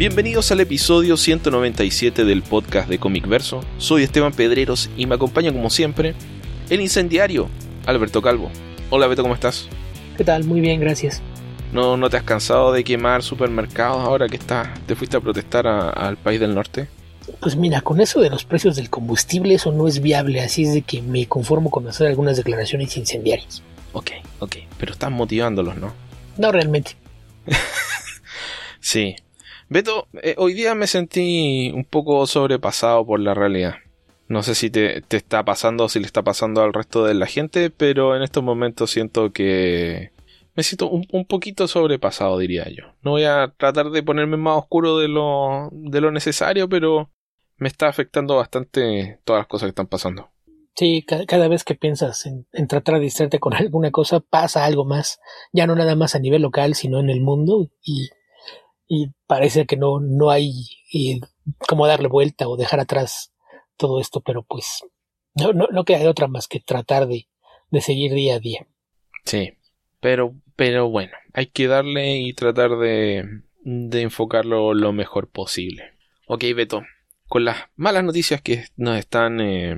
Bienvenidos al episodio 197 del podcast de Comic Verso. Soy Esteban Pedreros y me acompaña como siempre el incendiario, Alberto Calvo. Hola Beto, ¿cómo estás? ¿Qué tal? Muy bien, gracias. ¿No, no te has cansado de quemar supermercados ahora que estás, te fuiste a protestar al país del norte? Pues mira, con eso de los precios del combustible eso no es viable, así es de que me conformo con hacer algunas declaraciones incendiarias. Ok, ok, pero estás motivándolos, ¿no? No realmente. sí. Beto, eh, hoy día me sentí un poco sobrepasado por la realidad. No sé si te, está pasando o si le está pasando al resto de la gente, pero en estos momentos siento que me siento un, poquito sobrepasado, diría yo. No voy a tratar de ponerme más oscuro de lo, de lo necesario, pero me está afectando bastante todas las cosas que están pasando. Sí, cada, vez que piensas en, tratar de distraerte con alguna cosa, pasa algo más, ya no nada más a nivel local, sino en el mundo, y, y parece que no, no hay y, cómo darle vuelta o dejar atrás todo esto, pero pues no, no, no queda de otra más que tratar de, de seguir día a día. Sí, pero, pero bueno, hay que darle y tratar de, de enfocarlo lo mejor posible. Ok, Beto, con las malas noticias que nos están eh,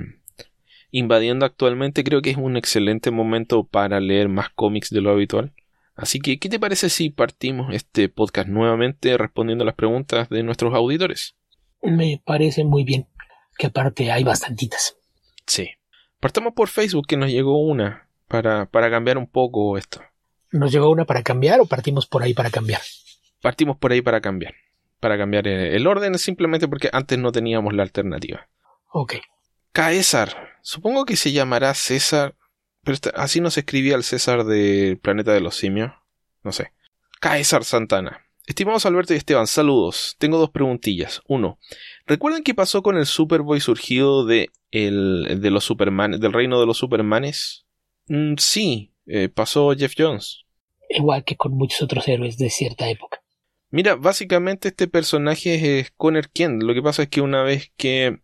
invadiendo actualmente, creo que es un excelente momento para leer más cómics de lo habitual. Así que, ¿qué te parece si partimos este podcast nuevamente respondiendo a las preguntas de nuestros auditores? Me parece muy bien, que aparte hay bastantitas. Sí. Partamos por Facebook, que nos llegó una, para, para cambiar un poco esto. ¿Nos llegó una para cambiar o partimos por ahí para cambiar? Partimos por ahí para cambiar para cambiar el orden simplemente porque antes no teníamos la alternativa. Ok. Caesar. Supongo que se llamará César, pero así no se escribía el César del planeta de los simios. No sé. Caesar Santana. Estimados Alberto y Esteban, saludos. Tengo dos preguntillas. Uno, ¿recuerdan qué pasó con el Superboy surgido de, el, de los Superman, del reino de los Supermanes? Mm, sí, eh, pasó Jeff Jones. Igual que con muchos otros héroes de cierta época. Mira, básicamente este personaje es Connor Kent. Lo que pasa es que una vez que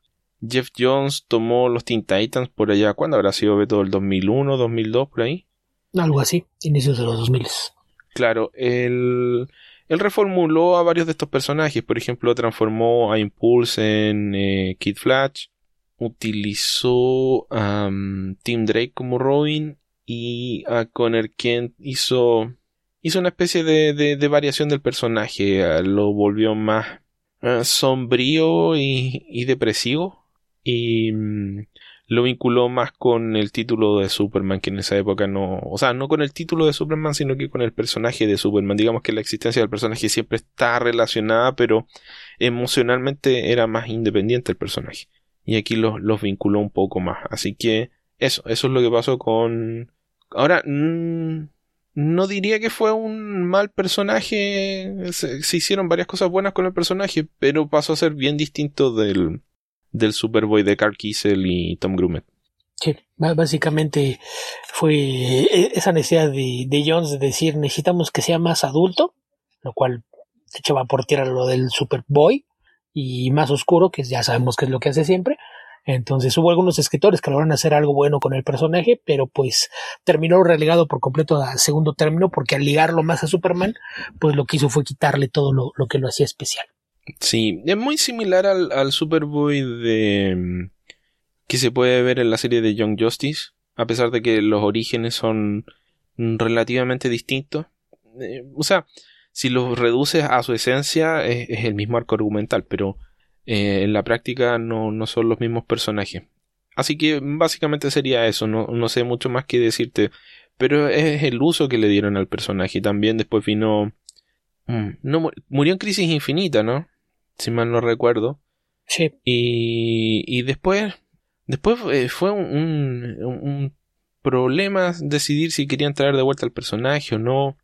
Jeff Jones tomó los Teen Titans por allá, ¿cuándo habrá sido Beto? ¿El 2001, 2002, por ahí? Algo así, inicios de los 2000. Claro, él, él reformuló a varios de estos personajes. Por ejemplo, transformó a Impulse en eh, Kid Flash. Utilizó a Tim Drake como Robin. Y a Connor Kent hizo hizo una especie de, de, variación del personaje, ah, lo volvió más ah, sombrío y, y, depresivo y mm, lo vinculó más con el título de Superman que en esa época no, o sea, no con el título de Superman sino que con el personaje de Superman, digamos que la existencia del personaje siempre está relacionada pero emocionalmente era más independiente el personaje y aquí los, los vinculó un poco más, así que eso, eso es lo que pasó con ahora mmm, no diría que fue un mal personaje. Se, hicieron varias cosas buenas con el personaje, pero pasó a ser bien distinto del, del Superboy de Carl Kiesel y Tom Grumet. Sí, básicamente fue e, esa necesidad de, de Jones de decir necesitamos que sea más adulto, lo cual se echaba por tierra lo del Superboy y más oscuro, que ya sabemos que es lo que hace siempre, entonces hubo algunos escritores que lograron hacer algo bueno con el personaje, pero pues terminó relegado por completo al segundo término porque al ligarlo más a Superman, pues lo que hizo fue quitarle todo lo, que lo hacía especial. Sí, es muy similar al, al Superboy de que se puede ver en la serie de Young Justice, a pesar de que los orígenes son relativamente distintos. Eh, o sea, si los reduces a su esencia es el mismo arco argumental, pero eh, en la práctica no, no, son los mismos personajes. Así que básicamente sería eso, no, no, sé mucho más que decirte, pero es el uso que le dieron al personaje. También después vino... Mm, no, murió en Crisis Infinita, ¿no? Si mal no recuerdo. Sí. Y, y después, después eh, fue un, un, un problema decidir si querían traer de vuelta al personaje o no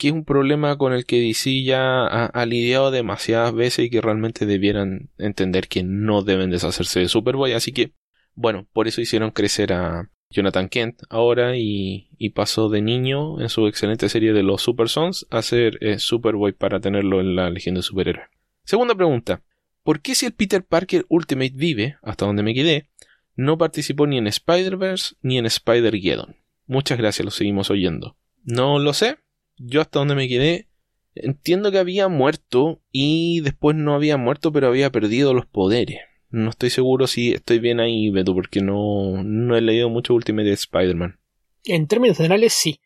que es un problema con el que DC ya ha, lidiado demasiadas veces y que realmente debieran entender que no deben deshacerse de Superboy. Así que, bueno, por eso hicieron crecer a Jonathan Kent ahora y, pasó de niño en su excelente serie de los Super Sons a ser eh, Superboy para tenerlo en la Legión de Superhéroes. Segunda pregunta. ¿Por qué si el Peter Parker Ultimate vive, hasta donde me quedé, no participó ni en Spider-Verse ni en Spider-Geddon? Muchas gracias, lo seguimos oyendo. No lo sé, yo hasta donde me quedé, Entiendo que había muerto y después no había muerto, pero había perdido los poderes. No estoy seguro si estoy bien ahí, Beto, porque no, no he leído mucho Ultimate Spider-Man. En términos generales, sí.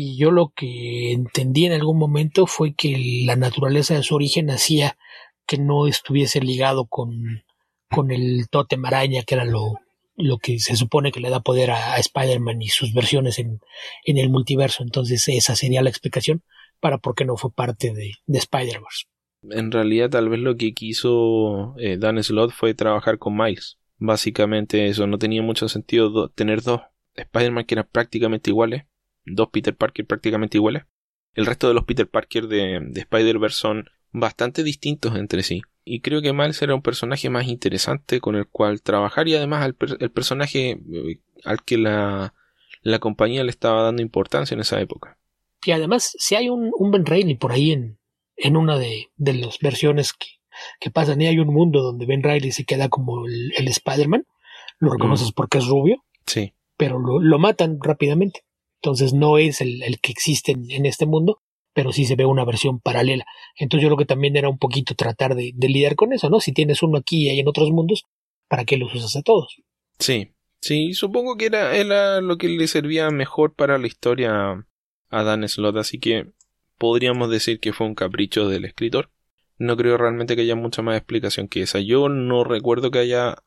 Y yo lo que entendí en algún momento fue que la naturaleza de su origen hacía que no estuviese ligado con, con el tótem araña, que era lo, lo que se supone que le da poder a, Spider-Man y sus versiones en, en, el multiverso. Entonces esa sería la explicación para por qué no fue parte de, de Spider-Verse. En realidad tal vez lo que quiso eh, Dan Slott fue trabajar con Miles. Básicamente eso, no tenía mucho sentido tener dos Spider-Man que eran prácticamente iguales, dos Peter Parker prácticamente iguales. El resto de los Peter Parker de, de Spider-Verse son bastante distintos entre sí. Y creo que Miles era un personaje más interesante con el cual trabajar y además el personaje eh, al que la, la compañía le estaba dando importancia en esa época. Y además, si hay un, un Ben Reilly por ahí en, en una de, de las versiones que, que, pasan, y hay un mundo donde Ben Reilly se queda como el, el Spider-Man, lo reconoces mm. porque es rubio, sí. pero lo, lo, matan rápidamente. Entonces no es el, que existe en, este mundo, pero sí se ve una versión paralela. Entonces yo creo que también era un poquito tratar de, lidiar con eso, ¿no? Si tienes uno aquí y en otros mundos, ¿para qué los usas a todos? Sí, sí, supongo que era, era lo que le servía mejor para la historia a Dan Slott, así que podríamos decir que fue un capricho del escritor. No creo realmente que haya mucha más explicación que esa. Yo no recuerdo que haya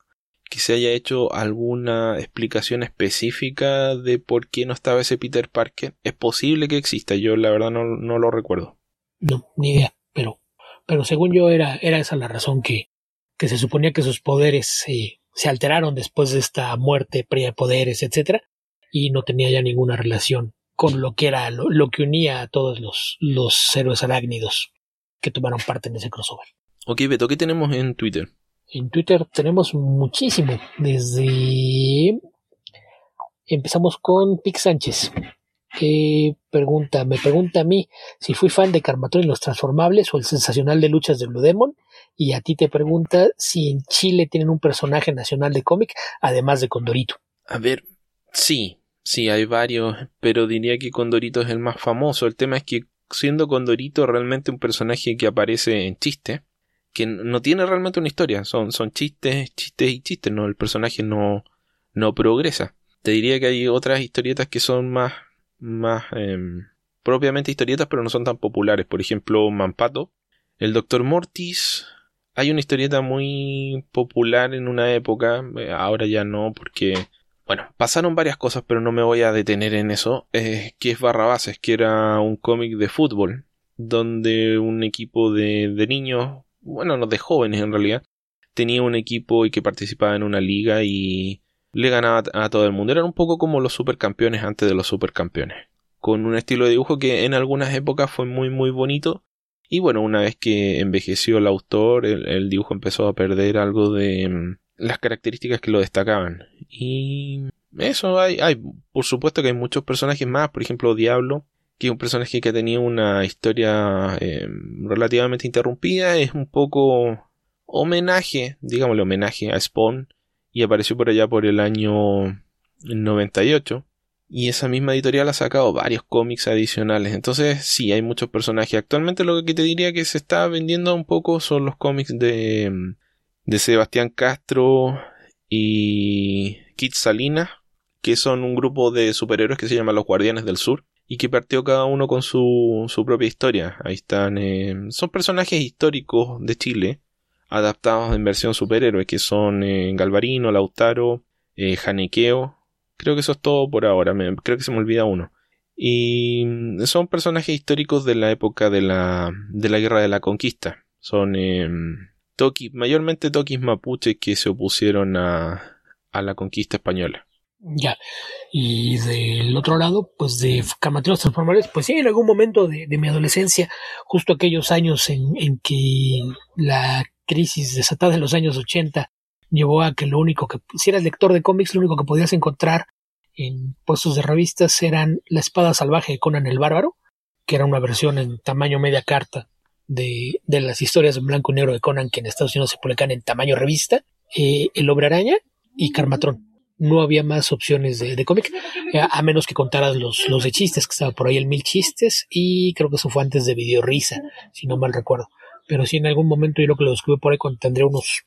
que se haya hecho alguna explicación específica de por qué no estaba ese Peter Parker. Es posible que exista, yo la verdad no, no lo recuerdo. No, ni idea, pero, pero según yo era, era esa la razón que, que se suponía que sus poderes se, se alteraron después de esta muerte, de poderes, etcétera, y no tenía ya ninguna relación con lo que era lo, que unía a todos los, los héroes arácnidos que tomaron parte en ese crossover. Ok, Beto, ¿qué tenemos en Twitter? En Twitter tenemos muchísimo. Desde. Empezamos con Pic Sánchez. Que pregunta, me pregunta a mí si fui fan de Carmatron y los Transformables o el sensacional de luchas de Blue Demon. Y a ti te pregunta si en Chile tienen un personaje nacional de cómic, además de Condorito. A ver, sí, Sí, hay varios, pero diría que Condorito es el más famoso. El tema es que siendo Condorito realmente un personaje que aparece en chiste, que no tiene realmente una historia, son, son chistes, chistes y chistes, no, el personaje no, no progresa. Te diría que hay otras historietas que son más, más em, propiamente historietas, pero no son tan populares. Por ejemplo, Mampato, el Doctor Mortis. Hay una historieta muy popular en una época, eh, ahora ya no, porque bueno, pasaron varias cosas, pero no me voy a detener en eso. Eh, que es Barrabases, que era un cómic de fútbol, donde un equipo de, de niños, bueno, no de jóvenes en realidad, tenía un equipo y que participaba en una liga y le ganaba a todo el mundo. Eran un poco como los supercampeones antes de los supercampeones. Con un estilo de dibujo que en algunas épocas fue muy muy bonito. Y bueno, una vez que envejeció el autor, el dibujo empezó a perder algo de, mm, las características que lo destacaban. Y eso hay, hay, por supuesto que hay muchos personajes más, por ejemplo Diablo, que es un personaje que tenía una historia eh, relativamente interrumpida, es un poco homenaje, digámosle homenaje a Spawn, y apareció por allá por el año 98. Y esa misma editorial ha sacado varios cómics adicionales. Entonces, sí, hay muchos personajes. Actualmente lo que te diría que se está vendiendo un poco son los cómics de de Sebastián Castro y Kit Salinas, que son un grupo de superhéroes que se llama Los Guardianes del Sur y que partió cada uno con su, su propia historia. Ahí están, eh, son personajes históricos de Chile, adaptados en versión superhéroe, que son eh, Galvarino, Lautaro, eh, Janequeo. Creo que eso es todo por ahora, creo que se me olvida uno. Y son personajes históricos de la época de la, de la Guerra de la Conquista. Son mayormente toquis mapuches que se opusieron a, a la conquista española. Ya. Y del otro lado, pues de Camateros Transformadores, pues sí, en algún momento de, mi adolescencia, justo aquellos años en, en, que la crisis desatada en los años 80 llevó a que lo único que, si eras lector de cómics, lo único que podías encontrar en puestos de revistas eran La Espada Salvaje de Conan el Bárbaro, que era una versión en tamaño media carta de, de, las historias en blanco y negro de Conan que en Estados Unidos se publican en tamaño revista, eh, El Hombre Araña y Carmatrón. No había más opciones de, de cómic, eh, a menos que contaras los, los de chistes, que estaba por ahí el Mil Chistes, y creo que eso fue antes de Video Risa, si no mal recuerdo. Pero sí, en algún momento yo creo que lo descubrí por ahí cuando tendría unos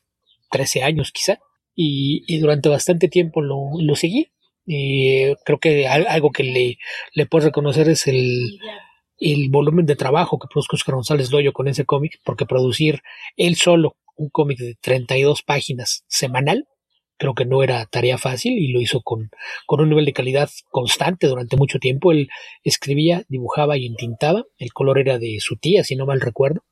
13 años quizá, y, y durante bastante tiempo lo, lo seguí. Eh, creo que algo que le, le puedo reconocer es el, el volumen de trabajo que produjo Oscar González Loyo con ese cómic, porque producir él solo un cómic de 32 páginas semanal, creo que no era tarea fácil y lo hizo con, con un nivel de calidad constante durante mucho tiempo. Él escribía, dibujaba y entintaba. El color era de su tía, si no mal recuerdo.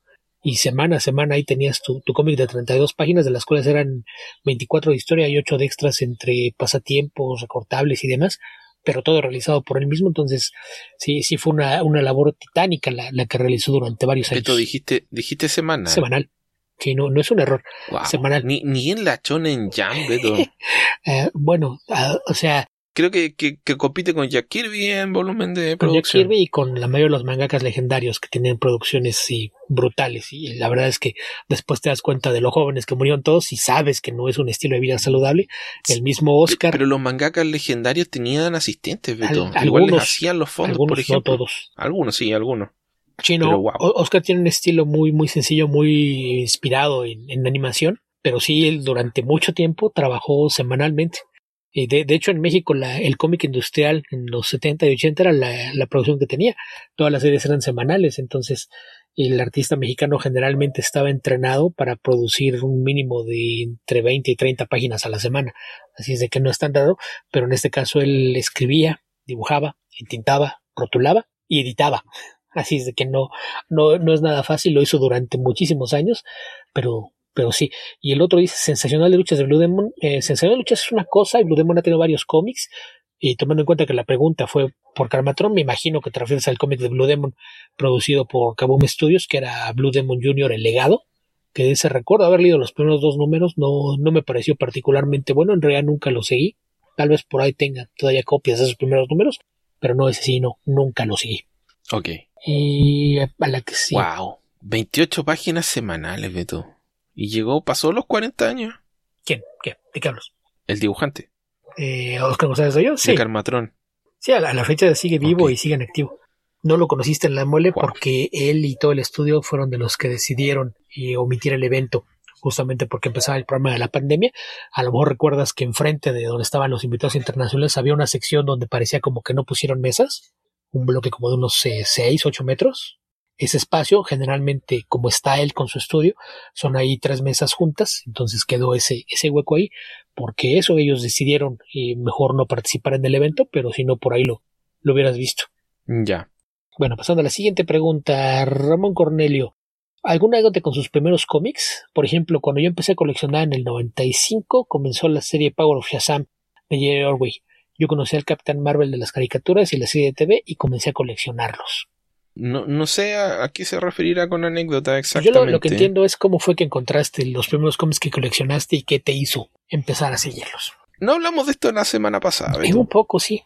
Y semana a semana ahí tenías tu, tu cómic de 32 páginas, de las cuales eran 24 de historia y 8 de extras entre pasatiempos, recortables y demás pero todo realizado por él mismo, entonces sí, sí fue una, una labor titánica la, la que realizó durante varios años. Beto, dijiste, dijiste semanal. Semanal. Sí, no, no es un error. Wow. Semanal. Ni, ni en la Shonen Jam, Beto. Eh, bueno, o sea, Creo que, que, que compite con Jack Kirby en volumen de con Jack producción. Kirby y con la mayoría de los mangakas legendarios que tienen producciones sí, brutales. Y la verdad es que después te das cuenta de los jóvenes que murieron todos y sabes que no es un estilo de vida saludable. El mismo Oscar, Pero los mangakas legendarios tenían asistentes, Beto. Al- Igual les algunos- hacían los fondos, algunos por no ejemplo. todos. Algunos, sí, algunos. Chino, wow. Oscar tiene un estilo muy, muy sencillo, muy inspirado en, en animación, pero sí, él durante mucho tiempo trabajó semanalmente. Y de, de hecho, en México la- el cómic industrial en los 70 y 80 era la, la producción que tenía. Todas las series eran semanales, entonces el artista mexicano generalmente estaba entrenado para producir un mínimo de entre 20 y 30 páginas a la semana. Así es de que no es tan raro, pero en este caso él escribía, dibujaba, entintaba, rotulaba y editaba. Así es de que no, no, no es nada fácil, lo hizo durante muchísimos años, pero, pero sí. Y el otro dice Sensacional de Luchas de Blue Demon. Eh, Sensacional de Luchas es una cosa y Blue Demon ha tenido varios cómics. Y tomando en cuenta que la pregunta fue por Carmatron, me imagino que te refieres al cómic de Blue Demon producido por Kaboom Studios, que era Blue Demon Jr. El Legado. Que ese recuerdo haber leído los primeros dos números, no, no me pareció particularmente bueno. En realidad nunca lo seguí. Tal vez por ahí tenga todavía copias de esos primeros números, pero no, ese sí, no, nunca lo seguí. Ok. Y a la que sí. Wow. 28 páginas semanales, Beto. Y llegó, pasó los 40 años. ¿Quién? ¿Qué? ¿De qué hablas? El dibujante. Eh, ¿Oscar González Doyo? Sí. De Carmatrón. Sí, a la, a la fecha sigue vivo y sigue en activo. No lo conociste en la mole Wow. porque él y todo el estudio fueron de los que decidieron eh, omitir el evento, justamente porque empezaba el problema de la pandemia. A lo mejor recuerdas que enfrente de donde estaban los invitados internacionales había una sección donde parecía como que no pusieron mesas, un bloque como de unos 6, 8 metros. Ese espacio, generalmente como está él con su estudio, son ahí tres mesas juntas, entonces quedó ese, ese hueco ahí, porque eso ellos decidieron eh, mejor no participar en el evento, pero si no por ahí lo, lo hubieras visto. Ya. Bueno, pasando a la siguiente pregunta, Ramón Cornelio. ¿Alguna anécdota con sus primeros cómics? Por ejemplo, cuando yo empecé a coleccionar en el 95, comenzó la serie Power of Shazam de Jerry Orway. Yo conocí al Capitán Marvel de las caricaturas y la serie de TV y comencé a coleccionarlos. No, no sé a, a qué se referirá con anécdota Yo exactamente. lo, lo que entiendo es cómo fue que encontraste los primeros cómics que coleccionaste y qué te hizo empezar a seguirlos. No hablamos de esto la semana pasada, En Beto. un poco, sí.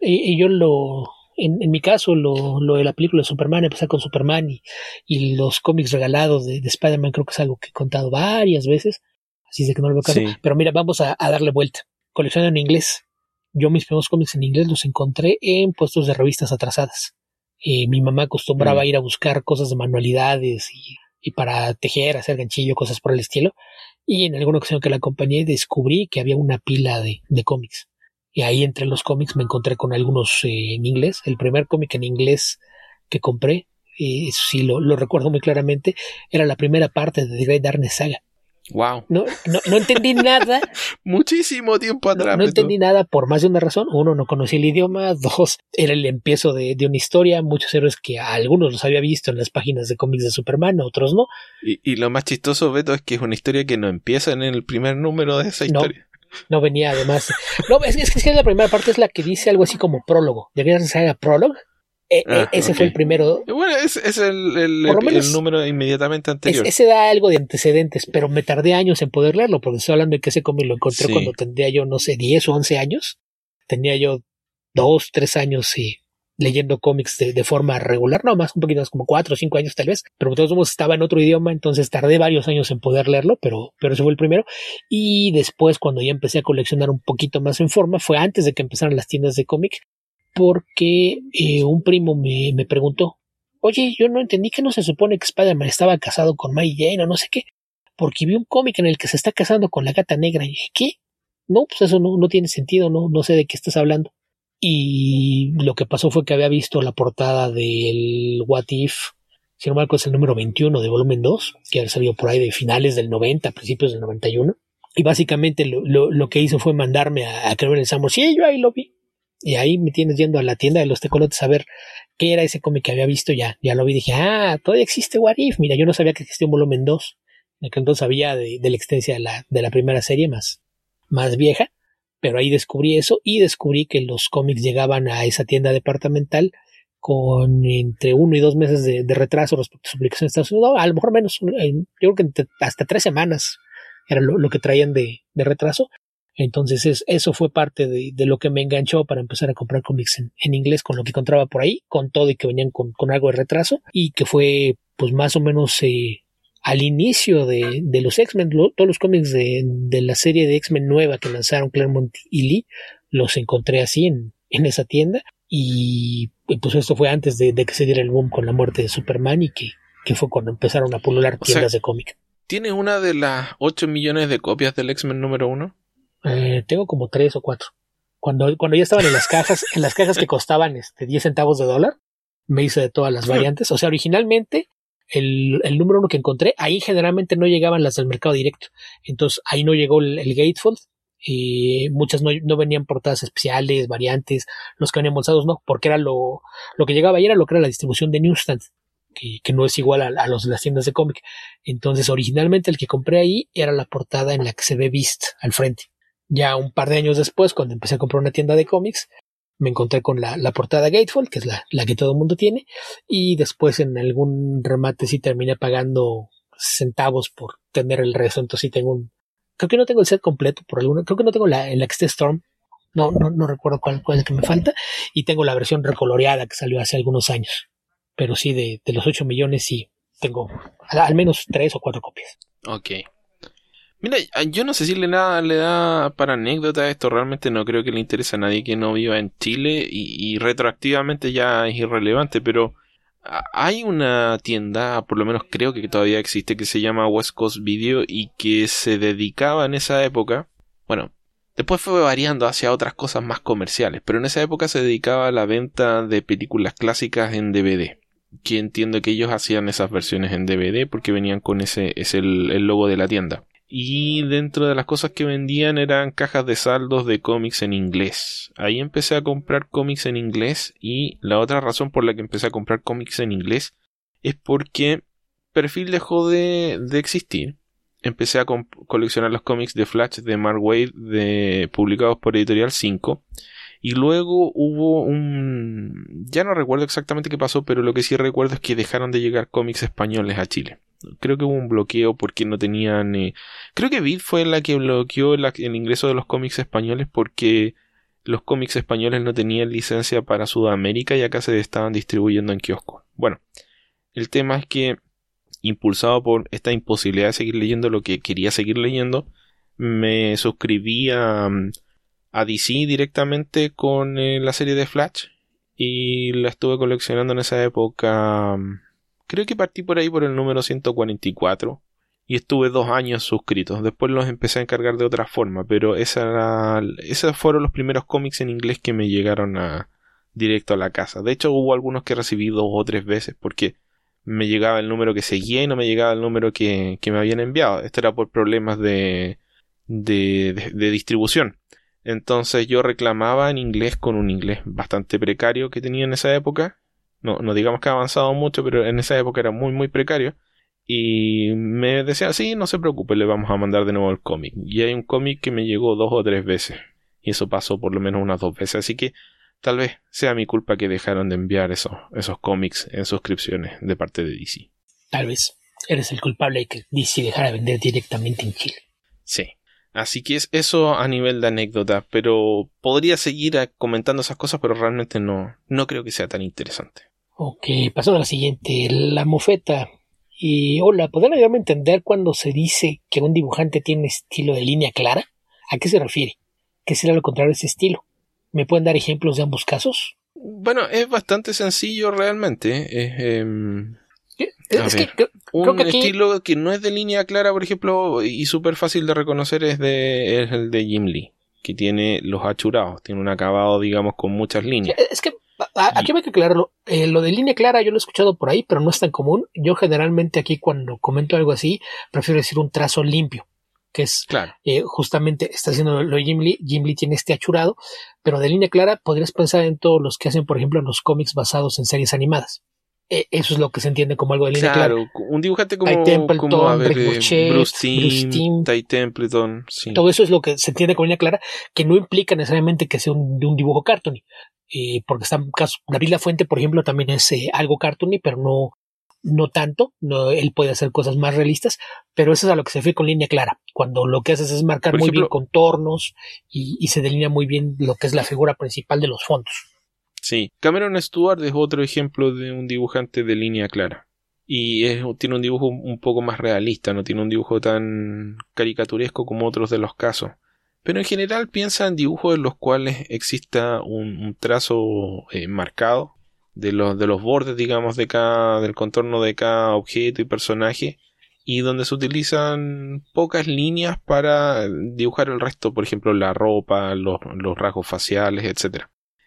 Y, y yo lo, en, en mi caso, lo, lo de la película de Superman, empezar con Superman y, y los cómics regalados de, de Spider-Man, creo que es algo que he contado varias veces. Así es de que no lo veo caso. Sí. Pero mira, vamos a, a darle vuelta. Colección en inglés. Yo mis primeros cómics en inglés los encontré en puestos de revistas atrasadas. Y mi mamá acostumbraba Mm. a ir a buscar cosas de manualidades y, y para tejer, hacer ganchillo, cosas por el estilo. Y en alguna ocasión que la acompañé descubrí que había una pila de, de cómics. Y ahí entre los cómics me encontré con algunos eh, en inglés. El primer cómic en inglés que compré, eh, eso sí lo, lo recuerdo muy claramente, era la primera parte de The Great Darkness Saga. Wow. No, no, no entendí nada, Muchísimo tiempo atrás. no entendí nada por más de una razón. Uno, no conocía el idioma. Dos, era el empiezo de, de una historia. Muchos héroes que a algunos los había visto en las páginas de cómics de Superman, a otros no. Y, y lo más chistoso, Beto, es que es una historia que no empieza en el primer número de esa historia. No venía además. No, es, es, es que la primera parte es la que dice algo así como prólogo. ¿De Great Darkness Saga prólogo? E- e- Ah, ese fue el primero. Y Bueno, es, es el, el, Por lo el- menos- el número inmediatamente Es- anterior. ese da algo de antecedentes, pero me tardé años en poder leerlo, porque estoy hablando de que ese cómic lo encontré Sí. cuando tendría yo, no sé, 10 o 11 años. Tenía yo 2, 3 años sí, leyendo cómics de, forma regular, no más, un poquito más como cuatro o cinco años tal vez, pero de todos modos estaba en otro idioma, entonces tardé varios años en poder leerlo, pero, pero ese fue el primero. Y después, cuando ya empecé a coleccionar un poquito más en forma, fue antes de que empezaran las tiendas de cómic, porque eh, un primo me, me preguntó, oye, yo no entendí que no se supone que Spider-Man estaba casado con Mary Jane o no sé qué, porque vi un cómic en el que se está casando con la gata negra. Y dije, ¿qué? No, pues eso no, no tiene sentido, no, no sé de qué estás hablando. Y lo que pasó fue que había visto la portada del What If, si no me es el número 21 de volumen 2, que había salido por ahí de finales del 90, principios del 91. Y básicamente lo, lo, lo que hizo fue mandarme a, a creer en el Samur. Sí, yo ahí lo vi. Y ahí me tienes yendo a la tienda de los tecolotes a ver qué era ese cómic que había visto ya. Ya lo vi y dije, ah, todavía existe What If. Mira, yo no sabía que existía un volumen 2. En entonces sabía de, la existencia de la, de la primera serie más, más vieja. Pero ahí descubrí eso y descubrí que los cómics llegaban a esa tienda departamental con entre uno y dos meses de, retraso respecto a su publicación en Estados Unidos. a lo mejor menos, yo creo que hasta tres semanas era lo, lo que traían de, de retraso. Entonces es, eso fue parte de, de, lo que me enganchó para empezar a comprar cómics en, en, inglés con lo que encontraba por ahí, con todo y que venían con, con algo de retraso y que fue pues más o menos eh, al inicio de, de los X-Men, todos los cómics de, de, la serie de X-Men nueva que lanzaron Claremont y Lee, los encontré así en, en esa tienda y pues esto fue antes de, que se diera el boom con la muerte de Superman y que, que fue cuando empezaron a pulular tiendas sea, de cómic. ¿Tienes una de las 8 millones de copias del X-Men número 1? Eh, tengo como tres o cuatro. Cuando, cuando ya estaban en las cajas, en las cajas que costaban este 10 centavos de dólar, me hice de todas las variantes. O sea, originalmente el, el, número uno que encontré, ahí generalmente no llegaban las del mercado directo. Entonces ahí no llegó el, el Gatefold. Y muchas no, no, venían portadas especiales, variantes, los que venían bolsados no, porque era lo, lo que llegaba ahí era lo que era la distribución de Newsstand, que, que no es igual a, a, los de las tiendas de cómic. Entonces originalmente el que compré ahí era la portada en la que se ve Beast al frente. Ya un par de años después, cuando empecé a comprar una tienda de cómics, me encontré con la, la portada Gatefold, que es la, la, que todo el mundo tiene, y después en algún remate sí terminé pagando centavos por tener el resto, entonces sí tengo un... Creo que no tengo el set completo por alguna, creo que no tengo la, la que Storm, no, no, no recuerdo cuál, es el que me falta, y tengo la versión recoloreada que salió hace algunos años, pero sí de, de los 8 millones sí tengo al, al menos 3 o 4 copias. Ok. Mira, yo no sé si le da, le da para anécdota esto, realmente no creo que le interese a nadie que no viva en Chile y, retroactivamente ya es irrelevante, pero hay una tienda, por lo menos creo que todavía existe, que se llama West Coast Video y que se dedicaba en esa época, bueno, después fue variando hacia otras cosas más comerciales, pero en esa época se dedicaba a la venta de películas clásicas en DVD. Que entiendo que ellos hacían esas versiones en DVD porque venían con ese, es el logo de la tienda y dentro de las cosas que vendían eran cajas de saldos de cómics en inglés. Ahí empecé a comprar cómics en inglés y la otra razón por la que empecé a comprar cómics en inglés es porque Perfil dejó de, de existir. Empecé a coleccionar los cómics de Flash de Mark Wade de, publicados por Editorial 5 y luego hubo un... ya no recuerdo exactamente qué pasó, pero lo que sí recuerdo es que dejaron de llegar cómics españoles a Chile creo que hubo un bloqueo porque no tenían... Eh, creo que Vid fue la que bloqueó el ingreso de los cómics españoles porque los cómics españoles no tenían licencia para Sudamérica y acá se estaban distribuyendo en kiosco. Bueno, el tema es que impulsado por esta imposibilidad de seguir leyendo lo que quería seguir leyendo, me suscribí a, a DC directamente con eh, la serie de Flash y la estuve coleccionando en esa época Creo que partí por ahí por el número 144 y estuve dos años suscrito. Después los empecé a encargar de otra forma, pero esa esos fueron los primeros cómics en inglés que me llegaron a directo a la casa. De hecho, hubo algunos que recibí dos o tres veces porque me llegaba el número que seguía y no me llegaba el número que, me habían enviado. Esto era por problemas de, de distribución. Entonces yo reclamaba en inglés con un inglés bastante precario que tenía en esa época no, no digamos que ha avanzado mucho, pero en esa época era muy, muy precario. Y me decía, sí, no se preocupe, le vamos a mandar de nuevo el cómic. Y hay un cómic que me llegó dos o tres veces. Y eso pasó por lo menos unas dos veces. Así que tal vez sea mi culpa que dejaron de enviar esos, esos cómics en suscripciones de parte de DC. Tal vez eres el culpable de que DC dejara de vender directamente en Chile. Sí. Así que es eso a nivel de anécdota, pero podría seguir comentando esas cosas, pero realmente no, no creo que sea tan interesante. Ok, pasando a la siguiente, la mofeta. Y hola, ¿podrían ayudarme a entender cuando se dice que un dibujante tiene estilo de línea clara? ¿A qué se refiere? ¿Qué será lo contrario de ese estilo? ¿Me pueden dar ejemplos de ambos casos? Bueno, es bastante sencillo realmente. Es, em, un estilo que no es de línea clara, por ejemplo, y súper fácil de reconocer es, de, el de Jim Lee, que tiene los achurados, tiene un acabado, digamos, con muchas líneas. Es que aquí hay que aclararlo. Eh, lo de línea clara yo lo he escuchado por ahí, pero no es tan común. Yo generalmente aquí cuando comento algo así, prefiero decir un trazo limpio que es eh, justamente está haciendo lo de Jim Lee. Jim Lee tiene este achurado, pero de línea clara podrías pensar en todos los que hacen, por ejemplo, los cómics basados en series animadas. E, eso es lo que se entiende como algo de línea clara. Claro, un dibujante como, Templeton, como a ver, eh, Bruce, Timm, Ty Templeton. Todo eso es lo que se entiende como línea clara, que no implica necesariamente que sea un, de un dibujo cartoony. Eh, porque está, David La Fuente, por ejemplo, también es algo cartoony, pero no, no tanto, no, él puede hacer cosas más realistas, pero eso es a lo que se refiere con línea clara, cuando lo que haces es marcar muy bien contornos y, y, se delinea muy bien lo que es la figura principal de los fondos. Sí, Cameron Stewart es otro ejemplo de un dibujante de línea clara. Y es, tiene un dibujo un poco más realista, no tiene un dibujo tan caricaturesco como otros de los casos. Pero en general piensa en dibujos en los cuales exista un, trazo eh, marcado, de los, de los bordes, digamos, de cada, del contorno de cada objeto y personaje, y donde se utilizan pocas líneas para dibujar el resto, por ejemplo, la ropa, los, los rasgos faciales, etc.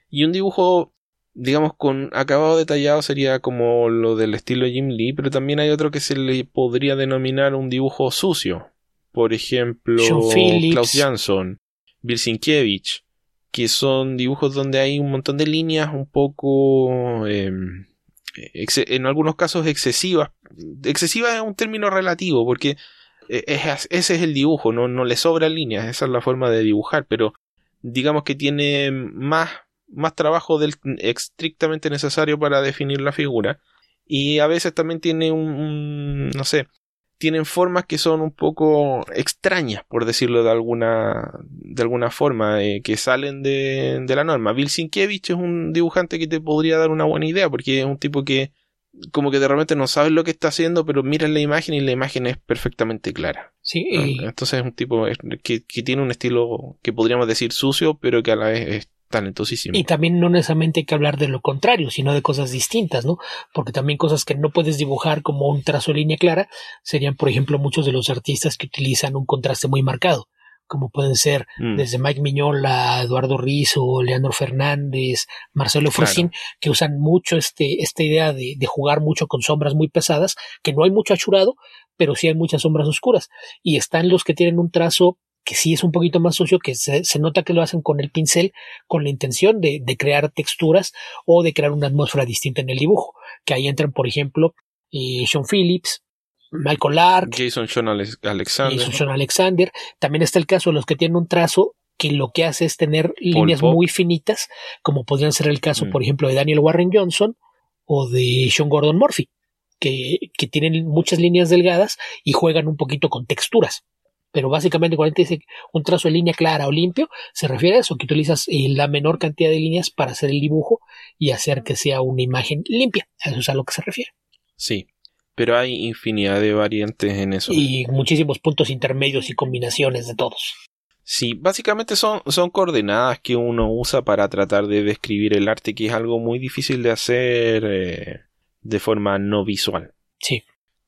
Y un dibujo, digamos, con acabado detallado sería como lo del estilo Jim Lee, pero también hay otro que se le podría denominar un dibujo sucio. Por ejemplo, Klaus Jansson, Bill Sienkiewicz, que son dibujos donde hay un montón de líneas un poco, em, en algunos casos excesivas. Excesiva es un término relativo porque e, ese es el dibujo, no, no le sobran líneas, esa es la forma de dibujar, pero digamos que tiene más, más trabajo del estrictamente necesario para definir la figura y a veces también tiene un no sé, tienen formas que son un poco extrañas, por decirlo de alguna, de alguna forma, eh, que salen de, de, la norma. Bill Sienkiewicz es un dibujante que te podría dar una buena idea, porque es un tipo que como que de repente no sabes lo que está haciendo, pero miras la imagen y la imagen es perfectamente clara. Sí, Entonces es un tipo que, que, tiene un estilo que podríamos decir sucio, pero que a la vez es talentosísimo. Y también no necesariamente hay que hablar de lo contrario, sino de cosas distintas, ¿no? Porque también cosas que no puedes dibujar como un trazo de línea clara serían, por ejemplo, muchos de los artistas que utilizan un contraste muy marcado, como pueden ser mm. desde Mike Miñola, Eduardo Rizzo, Leandro Fernández, Marcelo Frusín, que usan mucho este, esta idea de, de jugar mucho con sombras muy pesadas, que no hay mucho achurado, pero sí hay muchas sombras oscuras. Y están los que tienen un trazo que sí es un poquito más sucio, que se, nota que lo hacen con el pincel, con la intención de, crear texturas o de crear una atmósfera distinta en el dibujo. Que ahí entran, por ejemplo, eh, Sean Phillips, Michael Lark, Jason Sean Alexander. Jason Alexander. También está el caso de los que tienen un trazo que lo que hace es tener líneas muy finitas, como podrían ser el caso, mm. por ejemplo, de Daniel Warren Johnson o de Sean Gordon Murphy, que, que tienen muchas líneas delgadas y juegan un poquito con texturas pero básicamente cuando te dice un trazo de línea clara o limpio, se refiere a eso, que utilizas eh, la menor cantidad de líneas para hacer el dibujo y hacer que sea una imagen limpia. eso es a lo que se refiere. Sí, pero hay infinidad de variantes en eso. Y muchísimos puntos intermedios y combinaciones de todos. Sí, básicamente son, son coordenadas que uno usa para tratar de describir el arte, que es algo muy difícil de hacer eh, de forma no visual. Sí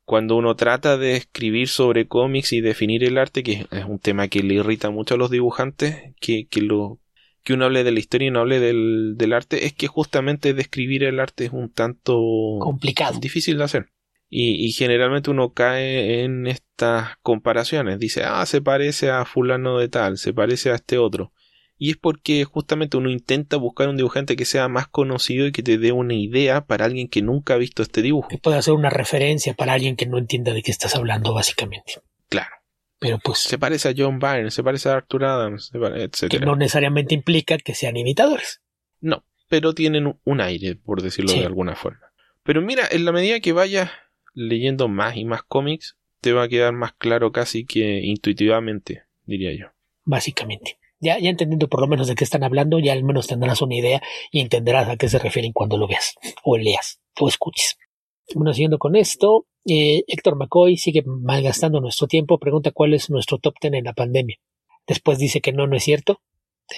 cuando uno trata de escribir sobre cómics y definir el arte, que es un tema que le irrita mucho a los dibujantes, que, que lo que uno hable de la historia y no hable del, del, arte, es que justamente describir el arte es un tanto complicado, difícil de hacer. Y, y, generalmente uno cae en estas comparaciones. Dice, ah, se parece a fulano de tal, se parece a este otro y es porque justamente uno intenta buscar un dibujante que sea más conocido y que te dé una idea para alguien que nunca ha visto este dibujo. Que pueda ser una referencia para alguien que no entienda de qué estás hablando, básicamente. Claro. Pero pues. Se parece a John Byrne, se parece a Arthur Adams, etc. Que no necesariamente implica que sean imitadores. No, pero tienen un aire, por decirlo de alguna forma. Pero mira, en la medida que vayas leyendo más y más cómics, te va a quedar más claro casi que intuitivamente diría yo. Básicamente. Ya, ya entendiendo por lo menos de qué están hablando, ya al menos tendrás una idea y entenderás a qué se refieren cuando lo veas, o leas, o escuches. Bueno, siguiendo con esto, eh, Héctor McCoy sigue malgastando nuestro tiempo, pregunta cuál es nuestro top ten en la pandemia. Después dice que no, no es cierto.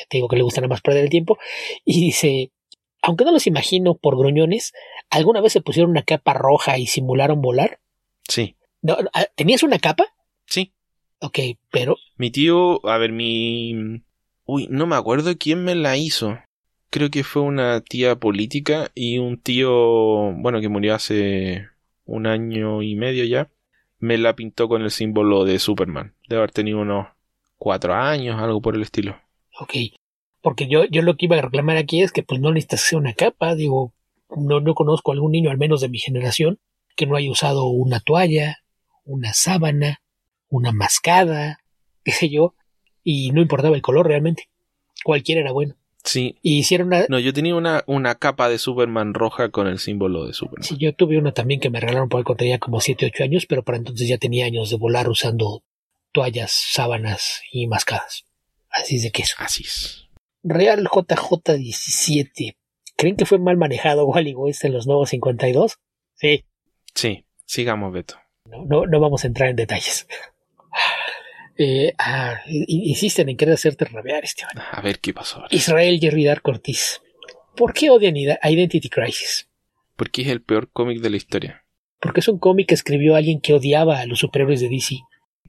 Te digo que le gusta nada más perder el tiempo. Y dice, aunque no los imagino por gruñones, ¿alguna vez se pusieron una capa roja y simularon volar? Sí. Ah, ¿Tenías una capa? Sí. Ok, pero... Mi tío, a ver, mi... Uy, no me acuerdo quién me la hizo. Creo que fue una tía política y un tío, bueno, que murió hace un año y medio ya. Me la pintó con el símbolo de Superman. Debe haber tenido unos cuatro años, algo por el estilo. Ok, porque yo, yo lo que iba a reclamar aquí es que pues no necesitas hacer una capa, digo, no, no conozco a algún niño, al menos de mi generación, que no haya usado una toalla, una sábana, una mascada, qué sé yo, y no importaba el color realmente. Cualquiera era bueno. Sí. Y hicieron una... No, yo tenía una, una capa de Superman roja con el símbolo de Superman. Sí, yo tuve una también que me regalaron por cuando tenía como 7, 8 años, pero para entonces ya tenía años de volar usando toallas, sábanas y mascadas. Así es de queso. Así es. Real JJ17. ¿Creen que fue mal manejado Wally West en los nuevos 52? Sí. Sí, sigamos, Beto. No, no, no vamos a entrar en detalles. Eh, ah, insisten en querer hacerte rabiar, Esteban. A ver qué pasó. Ahora. Israel Jerry Dark Ortiz. ¿Por qué odian Identity Crisis? Porque es el peor cómic de la historia. Porque es un cómic que escribió alguien que odiaba a los superhéroes de DC.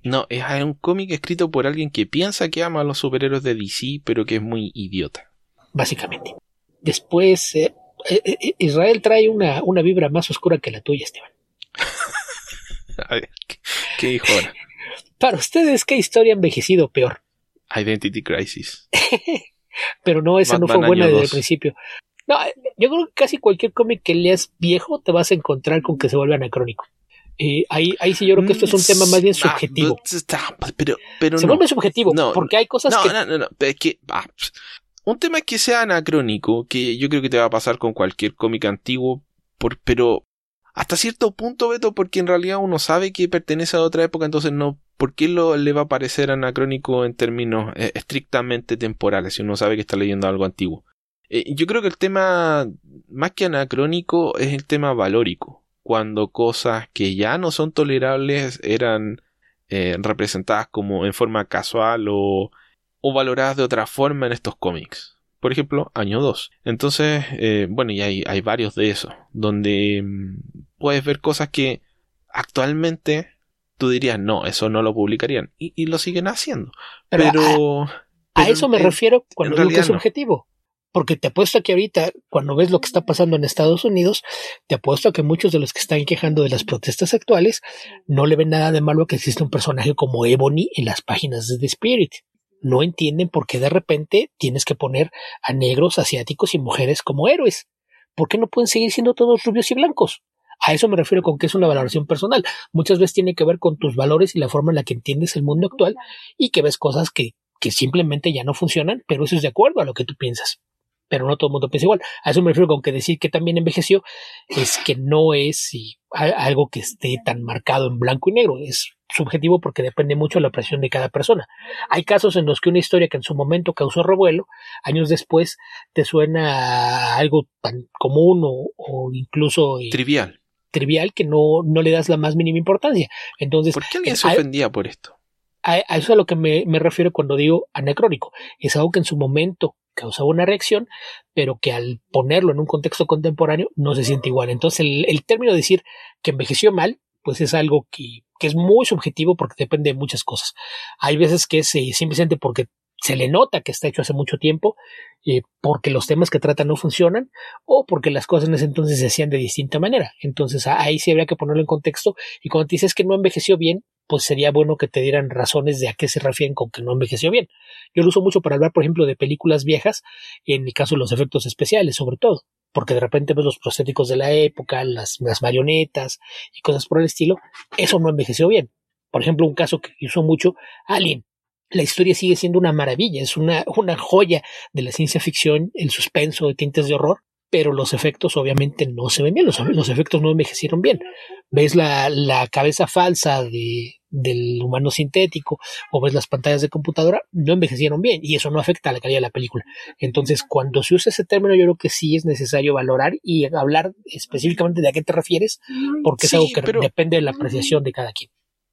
No, es un cómic escrito por alguien que piensa que ama a los superhéroes de DC, pero que es muy idiota. Básicamente. Después, eh, eh, eh, Israel trae una, una, vibra más oscura que la tuya, Esteban. a ver, ¿qué, qué dijo ahora? Para ustedes, ¿qué historia ha envejecido peor? Identity Crisis. pero no, esa no fue buena desde el principio. No, yo creo que casi cualquier cómic que leas viejo te vas a encontrar con que se vuelve anacrónico. Eh, ahí, ahí sí yo creo que esto es un tema más bien subjetivo. Pero, pero se no. vuelve subjetivo, no, porque hay cosas no, que... No, no, no, es que... Ah, un tema que sea anacrónico, que yo creo que te va a pasar con cualquier cómic antiguo, por, pero hasta cierto punto, Beto, porque en realidad uno sabe que pertenece a otra época, entonces no, ¿por qué lo, le va a parecer anacrónico en términos eh, estrictamente temporales si uno sabe que está leyendo algo antiguo? Eh, yo creo que el tema, más que anacrónico, es el tema valórico cuando cosas que ya no son tolerables eran eh, representadas como en forma casual o, valoradas de otra forma en estos cómics. Por ejemplo, año 2. Entonces, bueno, y hay, hay, varios de esos, donde mmm, puedes ver cosas que actualmente tú dirías, no, eso no lo publicarían. Y, y lo siguen haciendo. Pero... pero a, a eso me en, refiero cuando digo que es subjetivo. Porque te apuesto que ahorita, cuando ves lo que está pasando en Estados Unidos, te apuesto que muchos de los que están quejando de las protestas actuales no le ven nada de malo que exista un personaje como Ebony en las páginas de The Spirit. No entienden por qué de repente tienes que poner a negros, asiáticos y mujeres como héroes. ¿Por qué no pueden seguir siendo todos rubios y blancos? A eso me refiero con que es una valoración personal. Muchas veces tiene que ver con tus valores y la forma en la que entiendes el mundo actual y que ves cosas que, que simplemente ya no funcionan, pero eso es de acuerdo a lo que tú piensas pero no todo el mundo piensa igual. A eso me refiero con que decir que también envejeció es que no es algo que esté tan marcado en blanco y negro, es subjetivo porque depende mucho de la presión de cada persona. Hay casos en los que una historia que en su momento causó revuelo, años después te suena algo tan común o, o incluso trivial. Trivial que no, no le das la más mínima importancia. Entonces, ¿por qué alguien se ofendía por esto? A, a, eso es a lo que me, me refiero cuando digo anacrónico. Es algo que en su momento causaba una reacción, pero que al ponerlo en un contexto contemporáneo no se siente igual. Entonces el, el término de decir que envejeció mal, pues es algo que, que, es muy subjetivo porque depende de muchas cosas. Hay veces que es eh, simplemente porque se le nota que está hecho hace mucho tiempo, eh, porque los temas que trata no funcionan, o porque las cosas en ese entonces se hacían de distinta manera. Entonces ahí sí habría que ponerlo en contexto, y cuando te dices que no envejeció bien, pues sería bueno que te dieran razones de a qué se refieren con que no envejeció bien. Yo lo uso mucho para hablar, por ejemplo, de películas viejas, en el caso los efectos especiales, sobre todo, porque de repente ves los prostéticos de la época, las, marionetas y cosas por el estilo, eso no envejeció bien. Por ejemplo, un caso que uso mucho, Alien. La historia sigue siendo una maravilla, es una, una joya de la ciencia ficción, el suspenso de tintes de horror, pero los efectos obviamente no se ven bien, los, los efectos no envejecieron bien. Ves la, la cabeza falsa de, del humano sintético o ves las pantallas de computadora, no envejecieron bien y eso no afecta a la calidad de la película. Entonces, cuando se usa ese término, yo creo que sí es necesario valorar y hablar específicamente de a qué te refieres, porque es algo que depende de la apreciación de cada quien.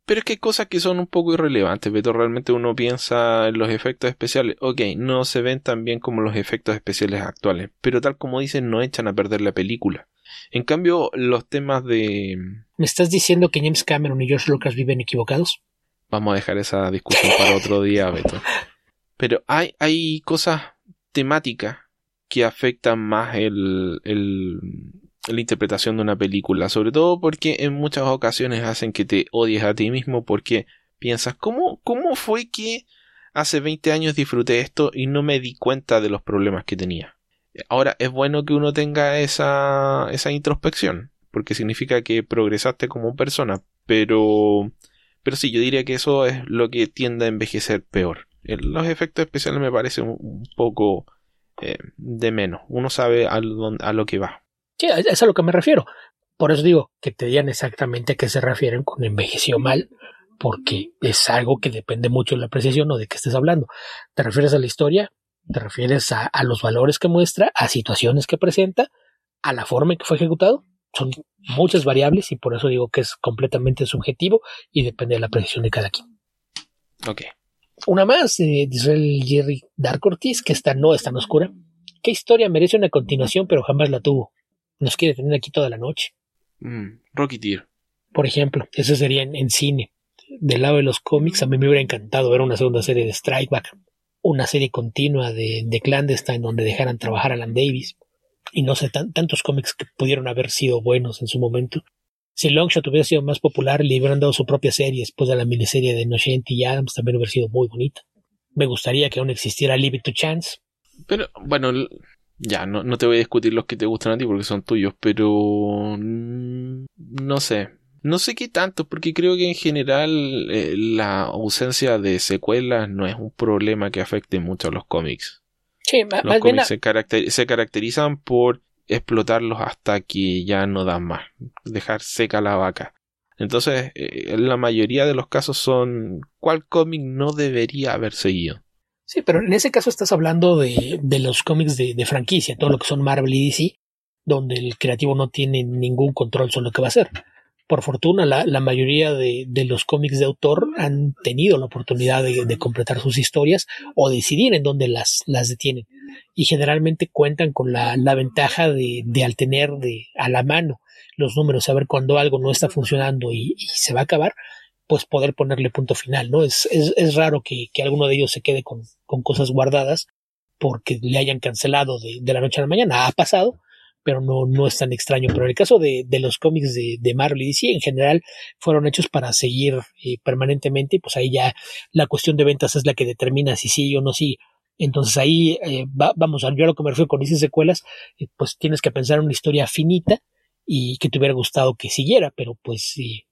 Pero es que hay cosas que son un poco irrelevantes, pero realmente uno piensa en los efectos especiales. Ok, no se ven tan bien como los efectos especiales actuales, pero tal como dicen, no echan a perder la película. En cambio, los temas de... ¿Me estás diciendo que James Cameron y George Lucas viven equivocados? Vamos a dejar esa discusión para otro día, Beto. Pero hay, hay cosas temáticas que afectan más el, el, la interpretación de una película, sobre todo porque en muchas ocasiones hacen que te odies a ti mismo porque piensas, ¿cómo, cómo fue que hace 20 años disfruté esto y no me di cuenta de los problemas que tenía? Ahora, es bueno que uno tenga esa, esa introspección, porque significa que progresaste como persona, pero, pero sí, yo diría que eso es lo que tiende a envejecer peor. Los efectos especiales me parecen un poco eh, de menos. Uno sabe a, a lo que va. Sí, es a lo que me refiero. Por eso digo que te digan exactamente a qué se refieren con envejeció mal, porque es algo que depende mucho de la apreciación o de qué estés hablando. ¿Te refieres a la historia? ¿Te refieres a, los valores que muestra, a situaciones que presenta, a la forma en que fue ejecutado? Son muchas variables y por eso digo que es completamente subjetivo y depende de la apreciación de cada quien. Ok. Una más, eh, dice el Jerry Dark Ortiz, que esta no es tan oscura. ¿Qué historia merece una continuación pero jamás la tuvo? Nos quiere tener aquí toda la noche. Mm, Rocky Tier. Por ejemplo, eso sería en, cine. Del lado de los cómics, a mí me hubiera encantado ver una segunda serie de Strike Back una serie continua de, de Clandestine donde dejaran trabajar a Alan Davis. Y no sé, tantos cómics que pudieron haber sido buenos en su momento. Si Longshot hubiera sido más popular le hubieran dado su propia serie después de la miniserie de Nocenti y Adams, también hubiera sido muy bonita. Me gustaría que aún existiera Leave It to Chance. Pero, bueno, ya, no, no te voy a discutir los que te gustan a ti porque son tuyos, pero... No sé. No sé qué tanto, porque creo que en general eh, la ausencia de secuelas no es un problema que afecte mucho a los cómics. Sí, los cómics se, caracterizan por explotarlos hasta que ya no dan más, dejar seca la vaca. Entonces, eh, la mayoría de los casos son cuál cómic no debería haber seguido. Sí, pero en ese caso estás hablando de, de los cómics de, franquicia, todo lo que son Marvel y DC, donde el creativo no tiene ningún control sobre lo que va a hacer por fortuna, la, mayoría de, de, los cómics de autor han tenido la oportunidad de, completar sus historias o decidir en dónde las, las detienen. Y generalmente cuentan con la, la ventaja de, al tener a la mano los números, saber cuando algo no está funcionando y se va a acabar, pues poder ponerle punto final, ¿no? Es, es, es raro que, que, alguno de ellos se quede con, con cosas guardadas porque le hayan cancelado de, de la noche a la mañana. Ha pasado, pero no, no es tan extraño. Pero en el caso de, de los cómics de, de, Marvel y DC, en general fueron hechos para seguir eh, permanentemente, pues ahí ya la cuestión de ventas es la que determina si sí o no sí. Entonces ahí eh, vamos, yo a lo que me refiero con esas secuelas, eh, pues tienes que pensar en una historia finita y que te hubiera gustado que siguiera, pero pues sí,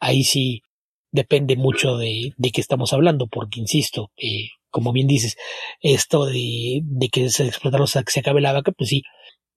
ahí sí depende mucho de, de qué estamos hablando, porque insisto, como bien dices, esto de, de que se explotaron, que se acabe la vaca, pues sí,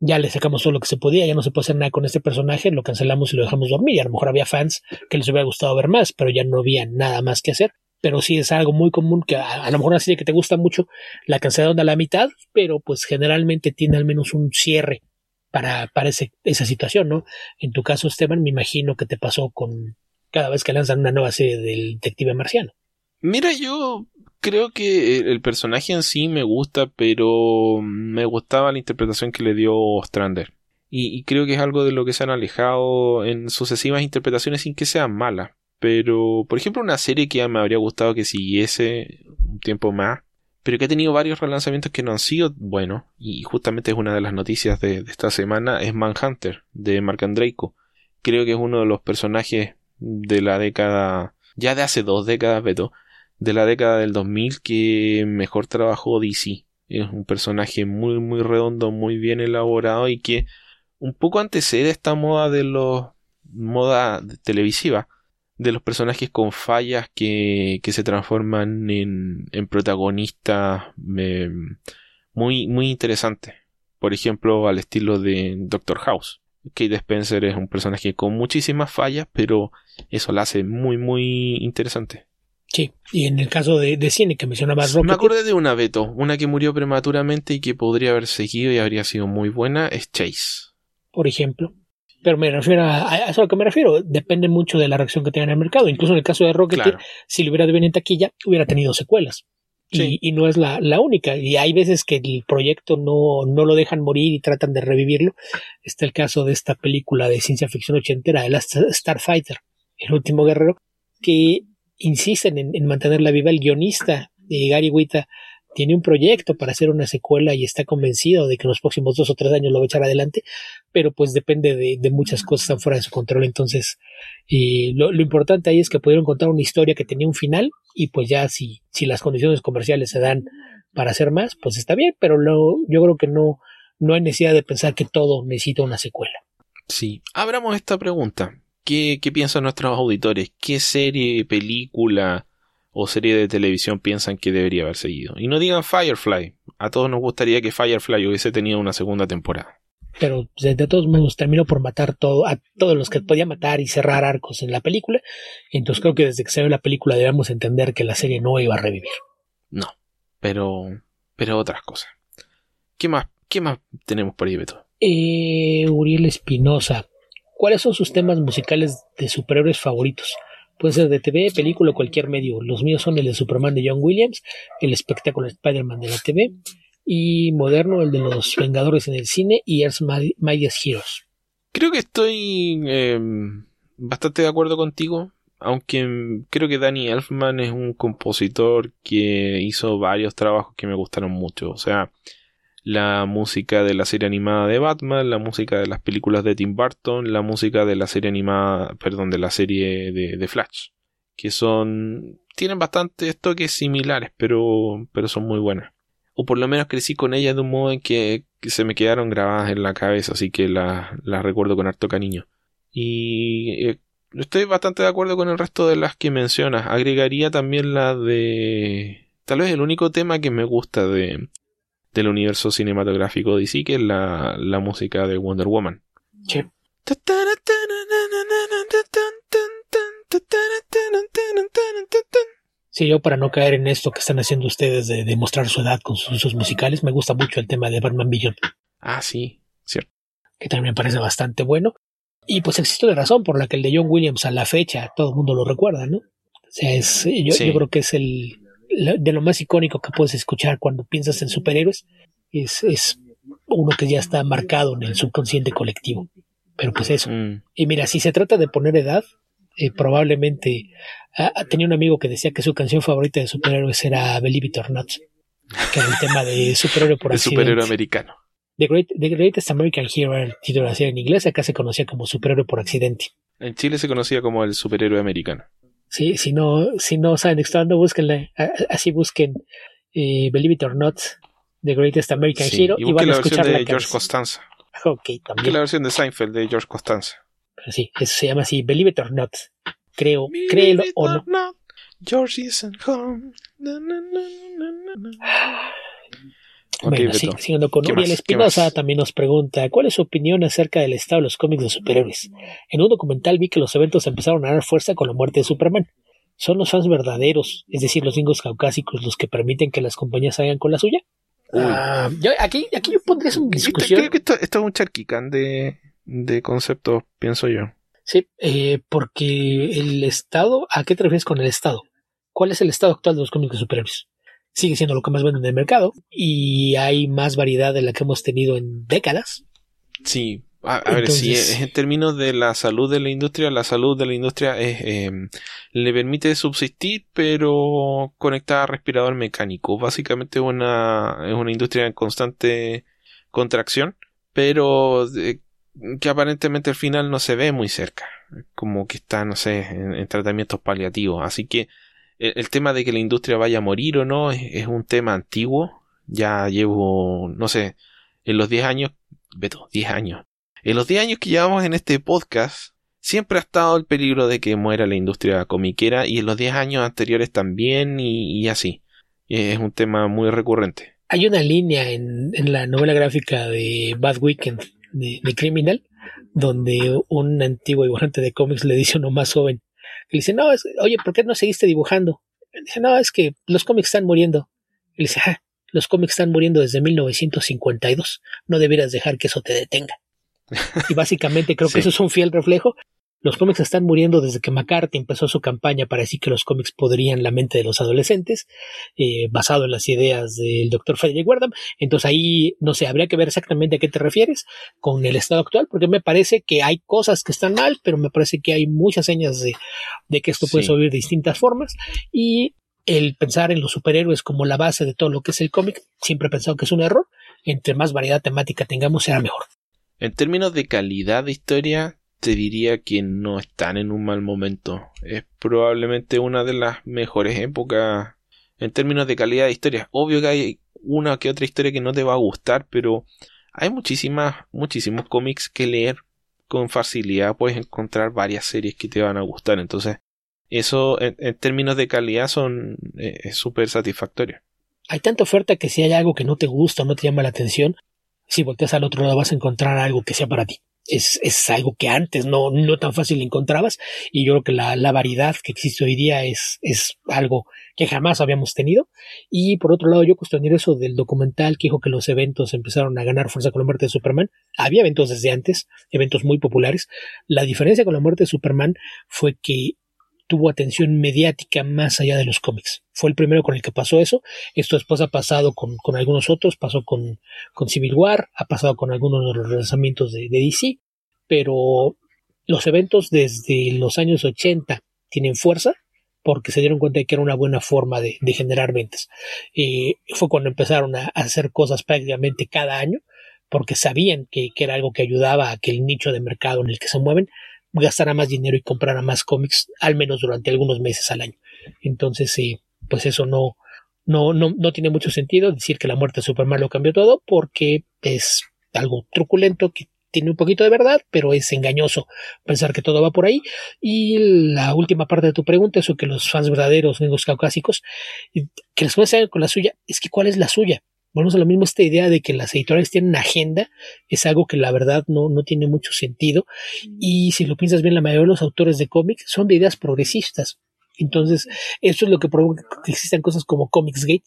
ya le sacamos todo lo que se podía, ya no se puede hacer nada con este personaje, lo cancelamos y lo dejamos dormir. Y a lo mejor había fans que les hubiera gustado ver más, pero ya no había nada más que hacer. Pero sí es algo muy común que a, lo mejor una serie que te gusta mucho la cancelaron a la mitad, pero pues generalmente tiene al menos un cierre para, para esa situación, ¿no? En tu caso, Esteban, me imagino que te pasó con cada vez que lanzan una nueva serie del detective marciano. Mira, yo creo que el personaje en sí me gusta, pero me gustaba la interpretación que le dio Strander. Y, creo que es algo de lo que se han alejado en sucesivas interpretaciones sin que sean malas. Pero, por ejemplo, una serie que ya me habría gustado que siguiese un tiempo más, pero que ha tenido varios relanzamientos que no han sido buenos, y justamente es una de las noticias de, esta semana, es Manhunter, de Mark Andreiko. Creo que es uno de los personajes de la década, ya de hace dos décadas, Beto, de la década del 2000 que mejor trabajó DC. Es un personaje muy, muy redondo, muy bien elaborado y que un poco antecede esta moda de los. moda televisiva. De los personajes con fallas que, que se transforman en, en protagonistas eh, muy, muy interesantes. por ejemplo, al estilo de Doctor House. Kate Spencer es un personaje con muchísimas fallas, pero eso la hace muy, muy interesante. Sí, y en el caso de, cine que mencionabas Rocket. Me acordé de una, Beto, una que murió prematuramente y que podría haber seguido y habría sido muy buena, es Chase. Por ejemplo. Pero me refiero a, a eso a lo que me refiero. Depende mucho de la reacción que tenga en el mercado. Incluso en el caso de Rocket, si lo hubiera de bien en taquilla, hubiera tenido secuelas. Y, no es la, única. Y hay veces que el proyecto no, no lo dejan morir y tratan de revivirlo. Está el caso de esta película de ciencia ficción ochentera, de la Starfighter, el último guerrero, que insisten en, en mantenerla viva. El guionista de Gary Wita tiene un proyecto para hacer una secuela y está convencido de que en los próximos dos o tres años lo va a echar adelante, pero pues depende de, muchas cosas están fuera de su control. Entonces, lo, importante ahí es que pudieron contar una historia que tenía un final y pues ya si, si las condiciones comerciales se dan para hacer más, pues está bien, pero yo creo que no, no hay necesidad de pensar que todo necesita una secuela. Sí, abramos esta pregunta. ¿Qué, qué piensan nuestros auditores? ¿Qué serie, película, o serie de televisión piensan que debería haber seguido. Y no digan Firefly. A todos nos gustaría que Firefly hubiese tenido una segunda temporada. Pero de todos modos terminó por matar todo, a todos los que podía matar y cerrar arcos en la película. Entonces creo que desde que se ve la película debemos entender que la serie no iba a revivir. No, pero, pero otras cosas. ¿Qué más, qué más tenemos por ahí, Beto? Eh, Uriel Espinosa. ¿Cuáles son sus temas musicales de superhéroes favoritos? Puede ser de TV, película o cualquier medio. Los míos son el de Superman de John Williams, el espectáculo Spider-Man de la TV y moderno el de los Vengadores en el cine y Earth's Mightiest Heroes. Creo que estoy em, bastante de acuerdo contigo, aunque creo que Danny Elfman es un compositor que hizo varios trabajos que me gustaron mucho. O sea, la música de la serie animada de Batman, la música de las películas de Tim Burton, la música de la serie animada, perdón, de la serie de, Flash, que son tienen bastantes toques similares, pero pero son muy buenas. O por lo menos crecí con ellas de un modo en que, se me quedaron grabadas en la cabeza, así que las recuerdo con harto cariño. Y eh, estoy bastante de acuerdo con el resto de las que mencionas. Agregaría también la de tal vez el único tema que me gusta de, del universo cinematográfico DC, que es la, la música de Wonder Woman. Sí. Sí, yo para no caer en esto que están haciendo ustedes de demostrar su edad con sus usos musicales, me gusta mucho el tema de Batman Billion. Ah, sí, cierto. Que también me parece bastante bueno. Y pues existe la razón por la que el de John Williams a la fecha todo el mundo lo recuerda, ¿no? O sea, es, yo, yo creo que es el, de lo más icónico que puedes escuchar cuando piensas en superhéroes es, es uno que ya está marcado en el subconsciente colectivo. Pero pues eso. Mm. Y mira, si se trata de poner edad, eh, probablemente tenía un amigo que decía que su canción favorita de superhéroes era Believe It or Not, que era el tema de superhéroe por accidente. superhéroe americano. The, Greatest American Hero era el título de en inglés, acá se conocía como superhéroe por accidente. En Chile se conocía como el superhéroe americano. Sí, si no, si no saben qué búsquenla, así busquen eh, Believe It or Not, The Greatest American Hero y, van a escuchar la de George Costanza. Ok, también. la versión de Seinfeld de George Costanza. sí, eso se llama así, Believe It or Not. Creo, créelo o no. George isn't home. Bueno, siguiendo con Uriel Espinosa, también nos pregunta cuál es su opinión acerca del estado de los cómics de superhéroes. En un documental vi que los eventos empezaron a dar fuerza con la muerte de Superman. ¿Son los fans verdaderos, es decir, los gringos caucásicos, los que permiten que las compañías hagan con la suya? Ah, yo, aquí, aquí yo pondría una discusión. Creo que esto, es un charquicán de, de conceptos, pienso yo. Sí, eh, porque el Estado, ¿a qué te refieres con el Estado? ¿Cuál es el estado actual de los cómics de superhéroes? Sigue siendo lo que más vende en el mercado y hay más variedad de la que hemos tenido en décadas. Sí, a, ver, si en términos de la salud de la industria, la salud de la industria es, em, le permite subsistir, pero conectada a respirador mecánico. Básicamente una, es una industria en constante contracción, pero que aparentemente al final no se ve muy cerca. Como que está, no sé, en tratamientos paliativos. Así que el, tema de que la industria vaya a morir o no es, un tema antiguo. Ya llevo, no sé, en los 10 años, Beto, 10 años. En los 10 años que llevamos en este podcast, siempre ha estado el peligro de que muera la industria comiquera y en los 10 años anteriores también y, así. Es un tema muy recurrente. hay una línea en, la novela gráfica de Bad Weekend de, Criminal donde un antiguo dibujante de cómics le dice a uno más joven, que le dice, no, oye, ¿por qué no seguiste dibujando? Le dice, no, es que los cómics están muriendo. Y le dice, ah, los cómics están muriendo desde 1952, no debieras dejar que eso te detenga. Y básicamente creo que eso es un fiel reflejo los cómics están muriendo desde que McCarthy empezó su campaña para decir que los cómics podrían la mente de los adolescentes, eh, basado en las ideas del doctor Frederick Wardham. Entonces ahí, no sé, habría que ver exactamente a qué te refieres con el estado actual, porque me parece que hay cosas que están mal, pero me parece que hay muchas señas de, que esto puede subir de distintas formas. Y el pensar en los superhéroes como la base de todo lo que es el cómic, siempre he pensado que es un error. Entre más variedad temática tengamos, será mejor. En términos de calidad de historia, te diría que no están en un mal momento. Es probablemente una de las mejores épocas en términos de calidad de historia. Obvio que hay una que otra historia que no te va a gustar, pero hay muchísimas, muchísimos cómics que leer con facilidad. Puedes encontrar varias series que te van a gustar. Entonces, eso en, términos de calidad son eh, es súper satisfactorio. Hay tanta oferta que si hay algo que no te gusta o no te llama la atención, si volteas al otro lado vas a encontrar algo que sea para ti es, es algo que antes no, no tan fácil encontrabas y yo creo que la, la variedad que existe hoy día es, es algo que jamás habíamos tenido. Y por otro lado, yo cuestioné eso del documental que dijo que los eventos empezaron a ganar fuerza con la muerte de Superman. Había eventos desde antes, eventos muy populares. La diferencia con la muerte de Superman fue que tuvo atención mediática más allá de los cómics. Fue el primero con el que pasó eso. Esto después ha pasado con, con algunos otros, pasó con, con, Civil War, ha pasado con algunos de los lanzamientos de, DC, pero los eventos desde los años 80 tienen fuerza porque se dieron cuenta de que era una buena forma de, de generar ventas. Eh, fue cuando empezaron a, hacer cosas prácticamente cada año porque sabían que, que, era algo que ayudaba a que el nicho de mercado en el que se mueven gastará más dinero y comprará más cómics, al menos durante algunos meses al año. Entonces, eh, pues eso no, no, no, no tiene mucho sentido decir que la muerte de Superman lo cambió todo, porque es algo truculento que tiene un poquito de verdad, pero es engañoso pensar que todo va por ahí. Y la última parte de tu pregunta, eso que los fans verdaderos, los caucásicos, que les con la suya, es que ¿cuál es la suya? Volvemos a lo mismo, esta idea de que las editoriales tienen agenda es algo que la verdad no, no tiene mucho sentido. Y si lo piensas bien, la mayoría de los autores de cómics son de ideas progresistas. Entonces, eso es lo que provoca que existan cosas como Comicsgate,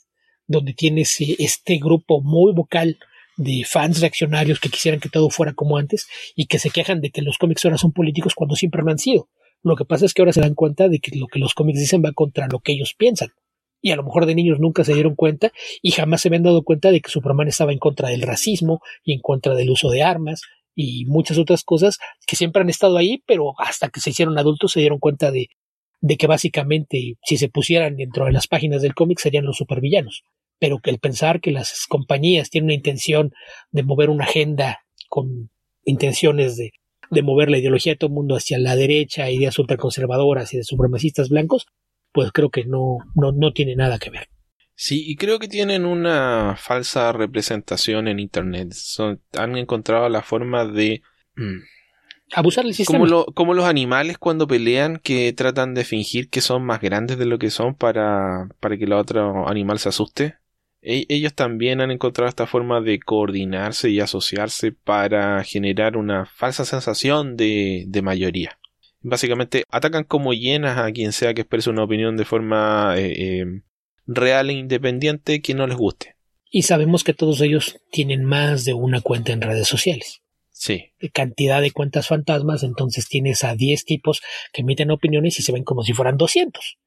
donde tienes eh, este grupo muy vocal de fans reaccionarios que quisieran que todo fuera como antes y que se quejan de que los cómics ahora son políticos cuando siempre lo han sido. Lo que pasa es que ahora se dan cuenta de que lo que los cómics dicen va contra lo que ellos piensan y a lo mejor de niños nunca se dieron cuenta y jamás se habían dado cuenta de que Superman estaba en contra del racismo y en contra del uso de armas y muchas otras cosas que siempre han estado ahí, pero hasta que se hicieron adultos se dieron cuenta de, de que básicamente si se pusieran dentro de las páginas del cómic serían los supervillanos. Pero que el pensar que las compañías tienen una intención de mover una agenda con intenciones de, de mover la ideología de todo el mundo hacia la derecha, ideas ultraconservadoras y de supremacistas blancos, pues creo que no, no, no tiene nada que ver. Sí, y creo que tienen una falsa representación en Internet. han encontrado la forma de... Mm, Abusar del sistema. Como, como, los animales cuando pelean que tratan de fingir que son más grandes de lo que son para, para que el otro animal se asuste. E, ellos también han encontrado esta forma de coordinarse y asociarse para generar una falsa sensación de, de mayoría básicamente atacan como llenas a quien sea que exprese una opinión de forma eh, eh, real e independiente que no les guste. Y sabemos que todos ellos tienen más de una cuenta en redes sociales. Sí. Cantidad de cuentas fantasmas, entonces tienes a 10 tipos que emiten opiniones y se ven como si fueran 200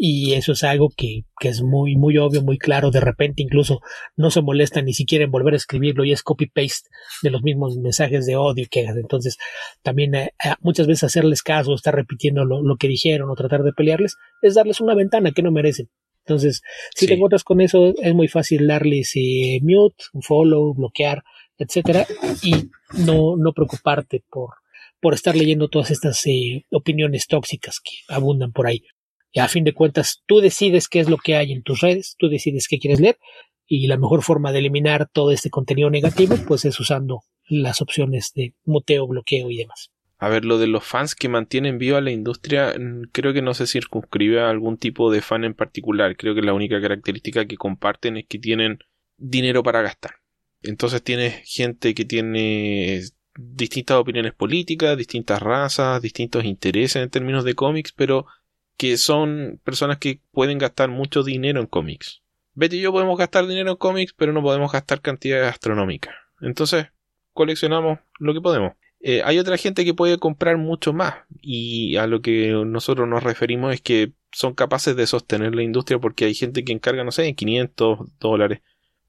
y eso es algo que, que, es muy, muy obvio, muy claro. De repente incluso no se molestan ni siquiera en volver a escribirlo y es copy-paste de los mismos mensajes de odio que Entonces también eh, eh, muchas veces hacerles caso, estar repitiendo lo, lo, que dijeron o tratar de pelearles es darles una ventana que no merecen. Entonces, si te encuentras con eso, es muy fácil darles eh, mute, follow, bloquear, etcétera, y no, no preocuparte por, por estar leyendo todas estas opiniones tóxicas que abundan por ahí. Y a fin de cuentas, tú decides qué es lo que hay en tus redes, tú decides qué quieres leer y la mejor forma de eliminar todo este contenido negativo pues es usando las opciones de muteo, bloqueo y demás. A ver, lo de los fans que mantienen viva la industria mm, creo que no se circunscribe a algún tipo de fan en particular. Creo que la única característica que comparten es que tienen dinero para gastar. Entonces tienes gente que tiene distintas opiniones políticas, distintas razas, distintos intereses en términos de cómics, pero que son personas que pueden gastar mucho dinero en cómics. Betty y yo podemos gastar dinero en cómics, pero no podemos gastar cantidades astronómicas. Entonces, coleccionamos lo que podemos. Eh, hay otra gente que puede comprar mucho más y a lo que nosotros nos referimos es que son capaces de sostener la industria porque hay gente que encarga, no sé, 500 dólares,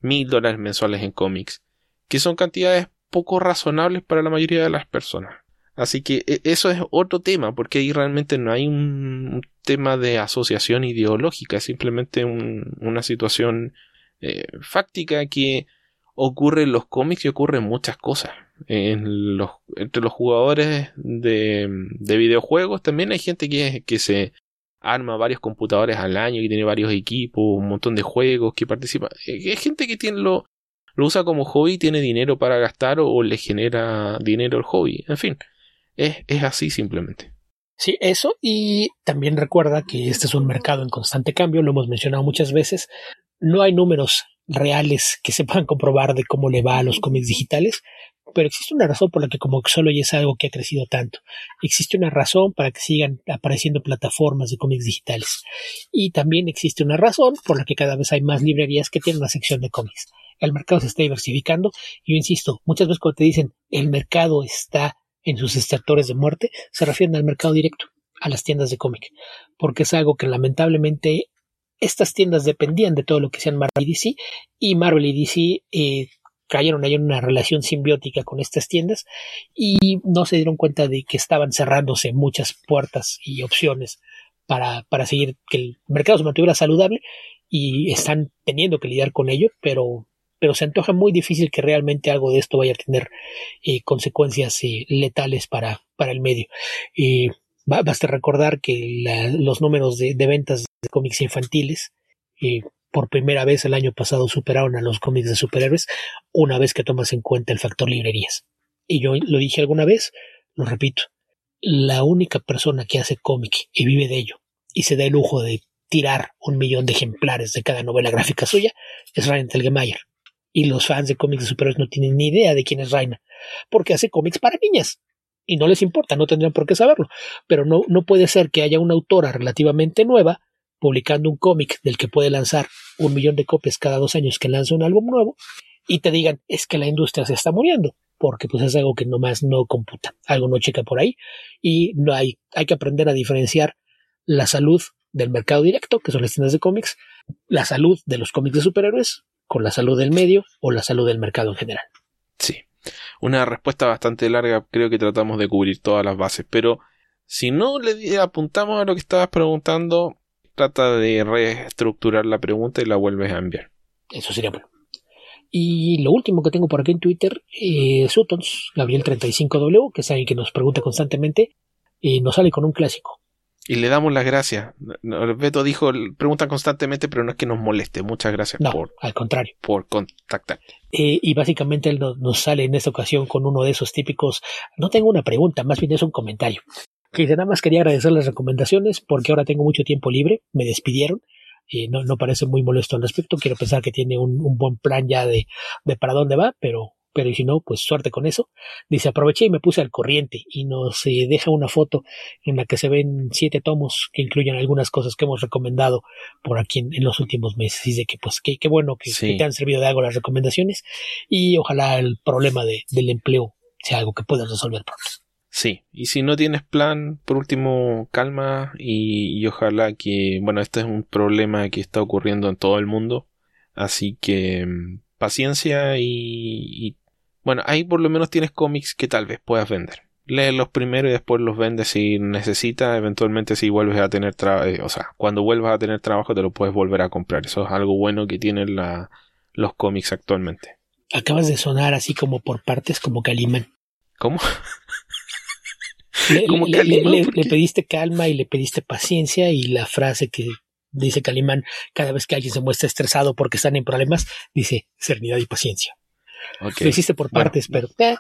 1000 dólares mensuales en cómics, que son cantidades poco razonables para la mayoría de las personas. Así que e, eso es otro tema, porque ahí realmente no hay un tema de asociación ideológica, es simplemente una situación eh, fáctica que ocurre en los cómics y ocurre en muchas cosas. Entre los jugadores de, de videojuegos también hay gente que, se arma varios computadores al año, que tiene varios equipos, un montón de juegos, que participa. Hay gente que tiene lo, lo usa como hobby, tiene dinero para gastar o, le genera dinero el hobby. En fin, es, es así simplemente. Sí, eso y también recuerda que este es un mercado en constante cambio, lo hemos mencionado muchas veces, no hay números reales que se puedan comprobar de cómo le va a los cómics digitales, pero existe una razón por la que como solo ya es algo que ha crecido tanto. Existe una razón para que sigan apareciendo plataformas de cómics digitales. Y también existe una razón por la que cada vez hay más librerías que tienen una sección de cómics. El mercado se está diversificando y yo insisto, muchas veces cuando te dicen el mercado está en sus extractores de muerte, se refieren al mercado directo, a las tiendas de cómic, porque es algo que lamentablemente estas tiendas dependían de todo lo que sean Marvel y DC y Marvel y DC eh, cayeron ahí en una relación simbiótica con estas tiendas y no se dieron cuenta de que estaban cerrándose muchas puertas y opciones para, para seguir que el mercado se mantuviera saludable y están teniendo que lidiar con ello, pero, pero se antoja muy difícil que realmente algo de esto vaya a tener eh, consecuencias eh, letales para, para el medio. Eh, basta recordar que los números de, ventas de cómics infantiles por primera vez el año pasado superaron a los cómics de superhéroes una vez que tomas en cuenta el factor librerías. Y yo lo dije alguna vez, lo repito, la única persona que hace cómic y vive de ello y se da el lujo de tirar un millón de ejemplares de cada novela gráfica suya es Raina Telgemeier. Y los fans de cómics de superhéroes no tienen ni idea de quién es Raina, porque hace cómics para niñas. Y no les importa, no tendrían por qué saberlo. Pero no, no puede ser que haya una autora relativamente nueva publicando un cómic del que puede lanzar un millón de copias cada dos años que lanza un álbum nuevo y te digan es que la industria se está muriendo porque pues es algo que nomás no computa, algo no checa por ahí y no hay, hay que aprender a diferenciar la salud del mercado directo, que son las tiendas de cómics, la salud de los cómics de superhéroes con la salud del medio o la salud del mercado en general. Sí, una respuesta bastante larga, creo que tratamos de cubrir todas las bases, pero si no le apuntamos a lo que estabas preguntando, trata de reestructurar la pregunta y la vuelves a enviar. Eso sería bueno. Y lo último que tengo por aquí en Twitter, eh, Sutons, Gabriel35W, que es alguien que nos pregunta constantemente, y nos sale con un clásico. Y le damos las gracias. Beto dijo, pregunta constantemente, pero no es que nos moleste. Muchas gracias no, por, al contrario. por contactar. Eh, y básicamente él nos, nos, sale en esta ocasión con uno de esos típicos, no tengo una pregunta, más bien es un comentario que nada más quería agradecer las recomendaciones porque ahora tengo mucho tiempo libre, me despidieron, y no, no parece muy molesto al respecto, quiero pensar que tiene un, un buen plan ya de, de para dónde va, pero pero si no, pues suerte con eso. Dice, aproveché y me puse al corriente y nos eh, deja una foto en la que se ven siete tomos que incluyen algunas cosas que hemos recomendado por aquí en, en los últimos meses. Dice que pues qué bueno que, sí. que, te han servido de algo las recomendaciones y ojalá el problema de, del empleo sea algo que puedas resolver pronto. Sí, y si no tienes plan, por último, calma y, y, ojalá que, bueno, este es un problema que está ocurriendo en todo el mundo, así que paciencia y, y bueno, ahí por lo menos tienes cómics que tal vez puedas vender. Léelos primero y después los vendes si necesitas, eventualmente si vuelves a tener trabajo, o sea, cuando vuelvas a tener trabajo te lo puedes volver a comprar, eso es algo bueno que tienen la, los cómics actualmente. Acabas de sonar así como por partes como Calimán. ¿Cómo? Le, le, le, le, pediste calma y le pediste paciencia y la frase que dice Calimán cada vez que alguien se muestra estresado porque están en problemas, dice serenidad y paciencia. Okay. Lo hiciste por partes, bueno. pero...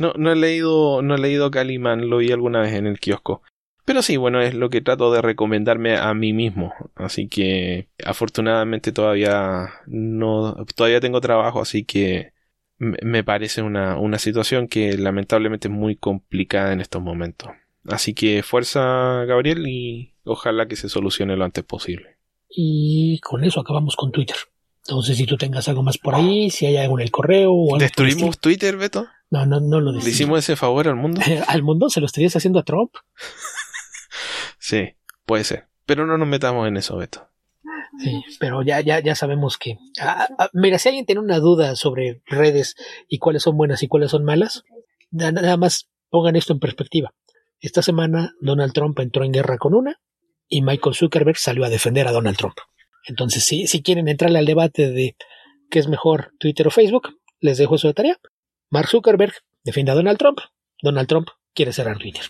No, no he leído, no he leído Calimán, lo vi alguna vez en el kiosco. Pero sí, bueno, es lo que trato de recomendarme a mí mismo. Así que afortunadamente todavía no, todavía tengo trabajo, así que me parece una, una situación que lamentablemente es muy complicada en estos momentos. Así que fuerza, Gabriel, y ojalá que se solucione lo antes posible. Y con eso acabamos con Twitter. Entonces, si tú tengas algo más por ahí, si hay algo en el correo o algo ¿Destruimos Twitter, Beto? No, no, no lo ¿Le hicimos ese favor al mundo? ¿Al mundo? ¿Se lo estarías haciendo a Trump? sí, puede ser. Pero no nos metamos en eso, Beto. Sí, pero ya, ya, ya sabemos que. Ah, ah, mira, si alguien tiene una duda sobre redes y cuáles son buenas y cuáles son malas, nada más pongan esto en perspectiva. Esta semana Donald Trump entró en guerra con una y Michael Zuckerberg salió a defender a Donald Trump. Entonces, si, si quieren entrarle al debate de qué es mejor Twitter o Facebook, les dejo eso de tarea. Mark Zuckerberg defiende a Donald Trump. Donald Trump quiere cerrar Twitter.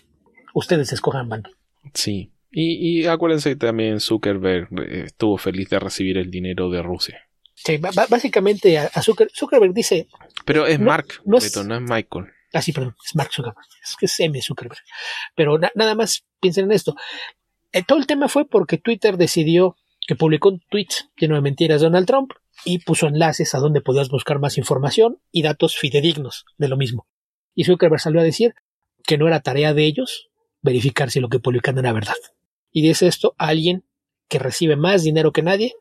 Ustedes escojan bando. Sí, y, y acuérdense que también Zuckerberg eh, estuvo feliz de recibir el dinero de Rusia. Sí, básicamente a, Zuckerberg dice... Pero es Mark, no es, no es Michael. Ah, sí, perdón, es Mark Zuckerberg. Es que es M. Zuckerberg. Pero nada más piensen en esto. Eh, todo el tema fue porque Twitter decidió que publicó un tweet lleno de mentiras Donald Trump y puso enlaces a donde podías buscar más información y datos fidedignos de lo mismo. Y Zuckerberg salió a decir que no era tarea de ellos verificar si lo que publican era verdad. Y dice esto a alguien que recibe más dinero que nadie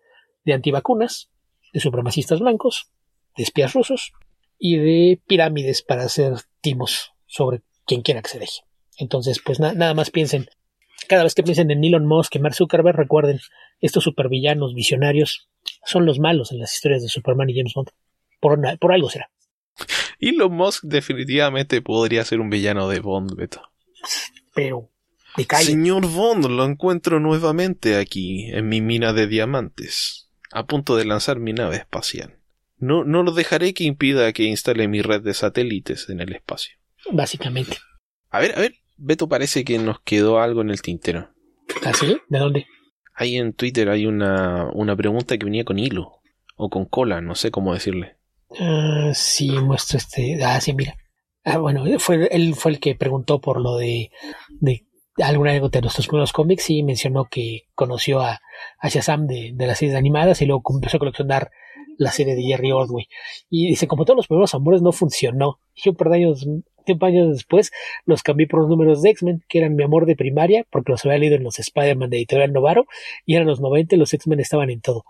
de antivacunas, de supremacistas blancos, de espías rusos y de pirámides para hacer timos sobre quien quiera que se deje. Entonces, pues nada más piensen, cada vez que piensen en Elon Musk y Mark Zuckerberg, recuerden, estos supervillanos visionarios son los malos en las historias de Superman y James Bond. Por, por algo será. Elon Musk definitivamente podría ser un villano de Bond, Beto. Pero Señor Bond, lo encuentro nuevamente aquí, en mi mina de diamantes, a punto de lanzar mi nave espacial. No, no lo dejaré que impida que instale mi red de satélites en el espacio. Básicamente. A ver, a ver, Beto parece que nos quedó algo en el tintero. ¿Ah, sí? ¿De dónde? Ahí en Twitter hay una, una pregunta que venía con hilo, o con cola, no sé cómo decirle. Ah, sí, muestro este. Ah, sí, mira. Ah, bueno, fue, él fue el que preguntó por lo de, de alguna de nuestros primeros cómics y mencionó que conoció a, a Shazam de, de, las series animadas y luego empezó a coleccionar la serie de Jerry Ordway. Y dice, como todos los primeros amores no funcionó. Y un par de años, tiempo años después los cambié por los números de X-Men, que eran mi amor de primaria, porque los había leído en los Spider-Man de Editorial Novaro, y eran los 90 los X-Men estaban en todo.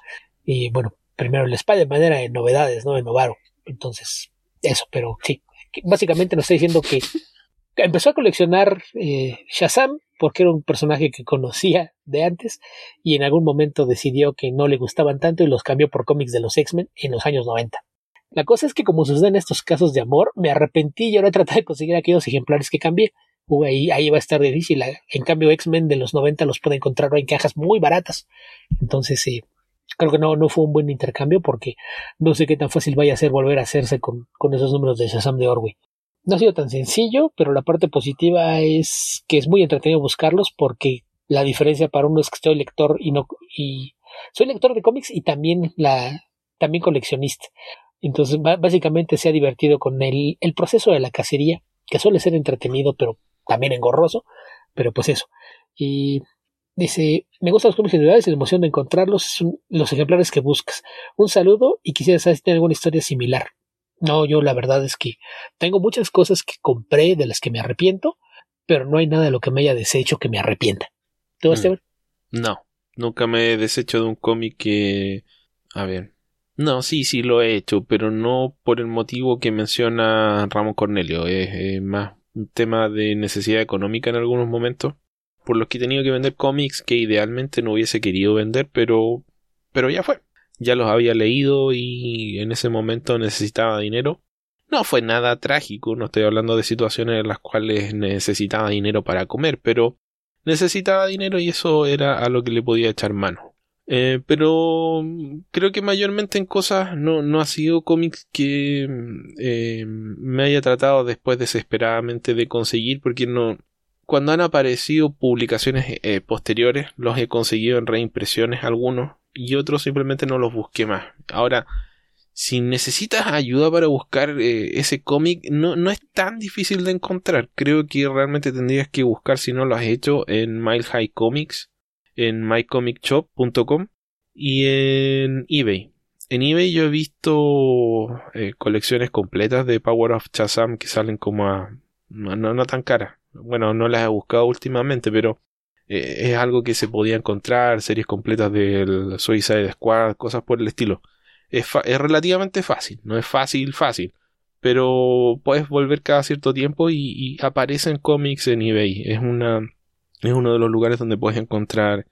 Y bueno, primero el Spider-Man era en novedades, ¿no? En Novaro. Entonces, eso, pero sí. Básicamente nos está diciendo que empezó a coleccionar eh, Shazam porque era un personaje que conocía de antes y en algún momento decidió que no le gustaban tanto y los cambió por cómics de los X-Men en los años 90. La cosa es que como sucede en estos casos de amor, me arrepentí y ahora traté de conseguir aquellos ejemplares que cambié. ahí, ahí va a estar difícil. En cambio, X-Men de los 90 los puede encontrar en cajas muy baratas. Entonces, sí, creo que no, no fue un buen intercambio porque no sé qué tan fácil vaya a ser volver a hacerse con, con esos números de Shazam de Orway. No ha sido tan sencillo, pero la parte positiva es que es muy entretenido buscarlos porque la diferencia para uno es que soy lector y no y soy lector de cómics y también la también coleccionista. Entonces básicamente se ha divertido con el, el proceso de la cacería, que suele ser entretenido pero también engorroso, pero pues eso. Y dice, me gustan los cómics individuales y la emoción de encontrarlos son los ejemplares que buscas. Un saludo y quisiera saber si tiene alguna historia similar. No, yo la verdad es que tengo muchas cosas que compré de las que me arrepiento, pero no hay nada de lo que me haya deshecho que me arrepienta. ¿Tú, mm. Esteban? No, nunca me he deshecho de un cómic que... A ver. No, sí, sí lo he hecho, pero no por el motivo que menciona Ramón Cornelio. Es, más un tema de necesidad económica en algunos momentos, por los que he tenido que vender cómics que idealmente no hubiese querido vender, pero... pero ya fue ya los había leído y en ese momento necesitaba dinero. No fue nada trágico, no estoy hablando de situaciones en las cuales necesitaba dinero para comer, pero necesitaba dinero y eso era a lo que le podía echar mano. Eh, pero creo que mayormente en cosas no, no ha sido cómics que eh, me haya tratado después desesperadamente de conseguir porque no cuando han aparecido publicaciones eh, posteriores los he conseguido en reimpresiones algunos y otros simplemente no los busqué más. Ahora, si necesitas ayuda para buscar eh, ese cómic, no, no es tan difícil de encontrar. Creo que realmente tendrías que buscar, si no lo has hecho, en Mile High Comics, en mycomicshop.com y en eBay. En eBay yo he visto eh, colecciones completas de Power of Shazam que salen como a... No, tan caras. Bueno, no las he buscado últimamente, pero eh, es algo que se podía encontrar, series completas del Suicide Squad, cosas por el estilo es, relativamente fácil. No es fácil, fácil. Pero puedes volver cada cierto tiempo y, aparecen cómics en eBay. Es una. Es uno de los lugares donde puedes encontrar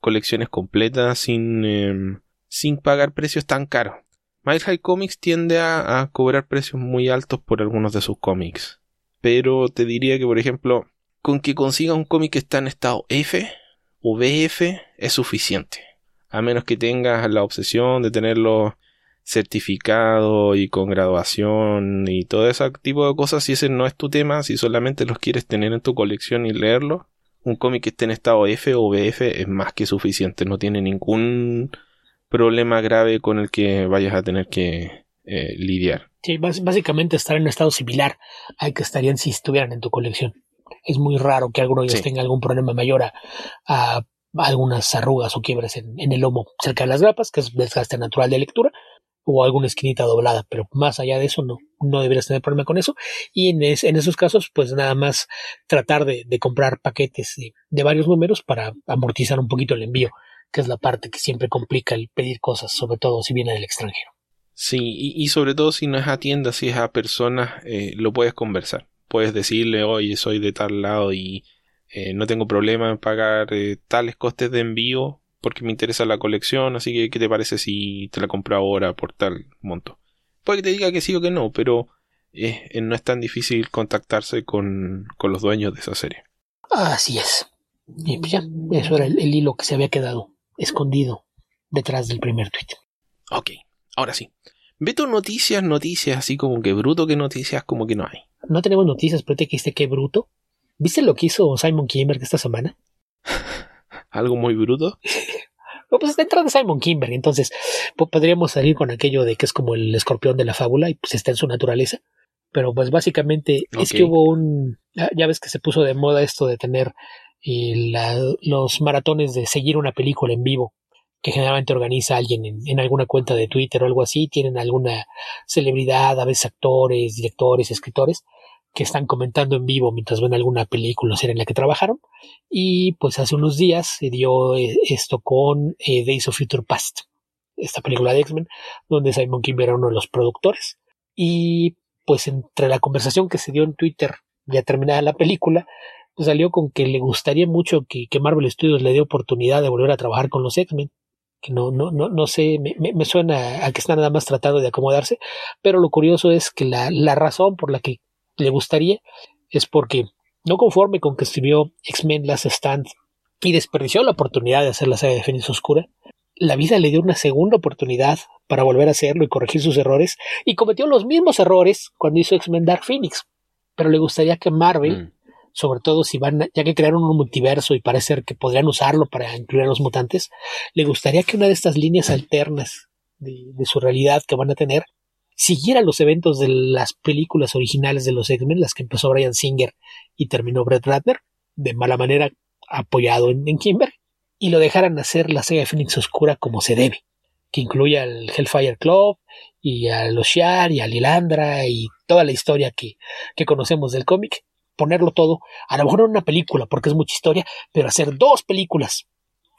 colecciones completas sin, em, sin pagar precios tan caros. Mile High Comics tiende a, a, cobrar precios muy altos por algunos de sus cómics. Pero te diría que, por ejemplo, con que consiga un cómic que está en estado F o BF es suficiente. A menos que tengas la obsesión de tenerlo certificado y con graduación y todo ese tipo de cosas, si ese no es tu tema, si solamente los quieres tener en tu colección y leerlo, un cómic que esté en estado F o BF es más que suficiente, no tiene ningún problema grave con el que vayas a tener que eh, lidiar. Sí, básicamente estar en un estado similar al que estarían si estuvieran en tu colección. Es muy raro que alguno de ellos tenga algún problema mayor a, algunas arrugas o quiebres en, en, el lomo cerca de las grapas, que es desgaste natural de lectura, o alguna esquinita doblada, pero más allá de eso no, no deberías tener problema con eso. Y en, en esos casos, pues nada más tratar de, comprar paquetes de, varios números para amortizar un poquito el envío, que es la parte que siempre complica el pedir cosas, sobre todo si viene del extranjero. Sí, y, sobre todo si no es a tienda, si es a personas, eh, lo puedes conversar. Puedes decirle, oye, soy de tal lado y eh, no tengo problema en pagar eh, tales costes de envío porque me interesa la colección, así que ¿qué te parece si te la compro ahora por tal monto? Puede que te diga que sí o que no, pero eh, no es tan difícil contactarse con, los dueños de esa serie. Así es. Y pues ya, eso era el, hilo que se había quedado escondido detrás del primer tweet. Ok, ahora sí. Ve tus noticias, noticias, así como que bruto que noticias, como que no hay. No tenemos noticias, pero te dijiste que bruto. ¿Viste lo que hizo Simon Kimberg esta semana? algo muy bruto. pues dentro de Simon Kimber, entonces podríamos salir con aquello de que es como el escorpión de la fábula y pues está en su naturaleza. Pero pues básicamente es que hubo un, ya ves que se puso de moda esto de tener eh, los maratones de seguir una película en vivo que generalmente organiza alguien en, alguna cuenta de Twitter o algo así, tienen alguna celebridad, a veces actores, directores, escritores, que están comentando en vivo mientras ven alguna película serie en la que trabajaron. Y pues hace unos días se dio eh, esto con eh, Days of Future Past, esta película de X-Men, donde Simon Kim era uno de los productores. Y pues entre la conversación que se dio en Twitter, ya terminada la película, pues salió con que le gustaría mucho que, Marvel Studios le dé oportunidad de volver a trabajar con los X-Men que no, no, no, no sé, me, me, suena a que está nada más tratando de acomodarse, pero lo curioso es que la, la razón por la que le gustaría es porque no conforme con que escribió X-Men Last Stand y desperdició la oportunidad de hacer la saga de Fénix Oscura, la vida le dio una segunda oportunidad para volver a hacerlo y corregir sus errores y cometió los mismos errores cuando hizo X-Men Dark Phoenix. Pero le gustaría que Marvel, mm. sobre todo si van, ya que crearon un multiverso y parece que podrían usarlo para incluir a los mutantes, le gustaría que una de estas líneas alternas de, de su realidad que van a tener siguiera los eventos de las películas originales de los X-Men, las que empezó Brian Singer y terminó Brett Ratner, de mala manera apoyado en, Kimber, y lo dejaran hacer la saga de Phoenix Oscura como se debe, que incluya al Hellfire Club y a los Shiar y a Lilandra y toda la historia que, que conocemos del cómic, ponerlo todo, a lo mejor en una película, porque es mucha historia, pero hacer dos películas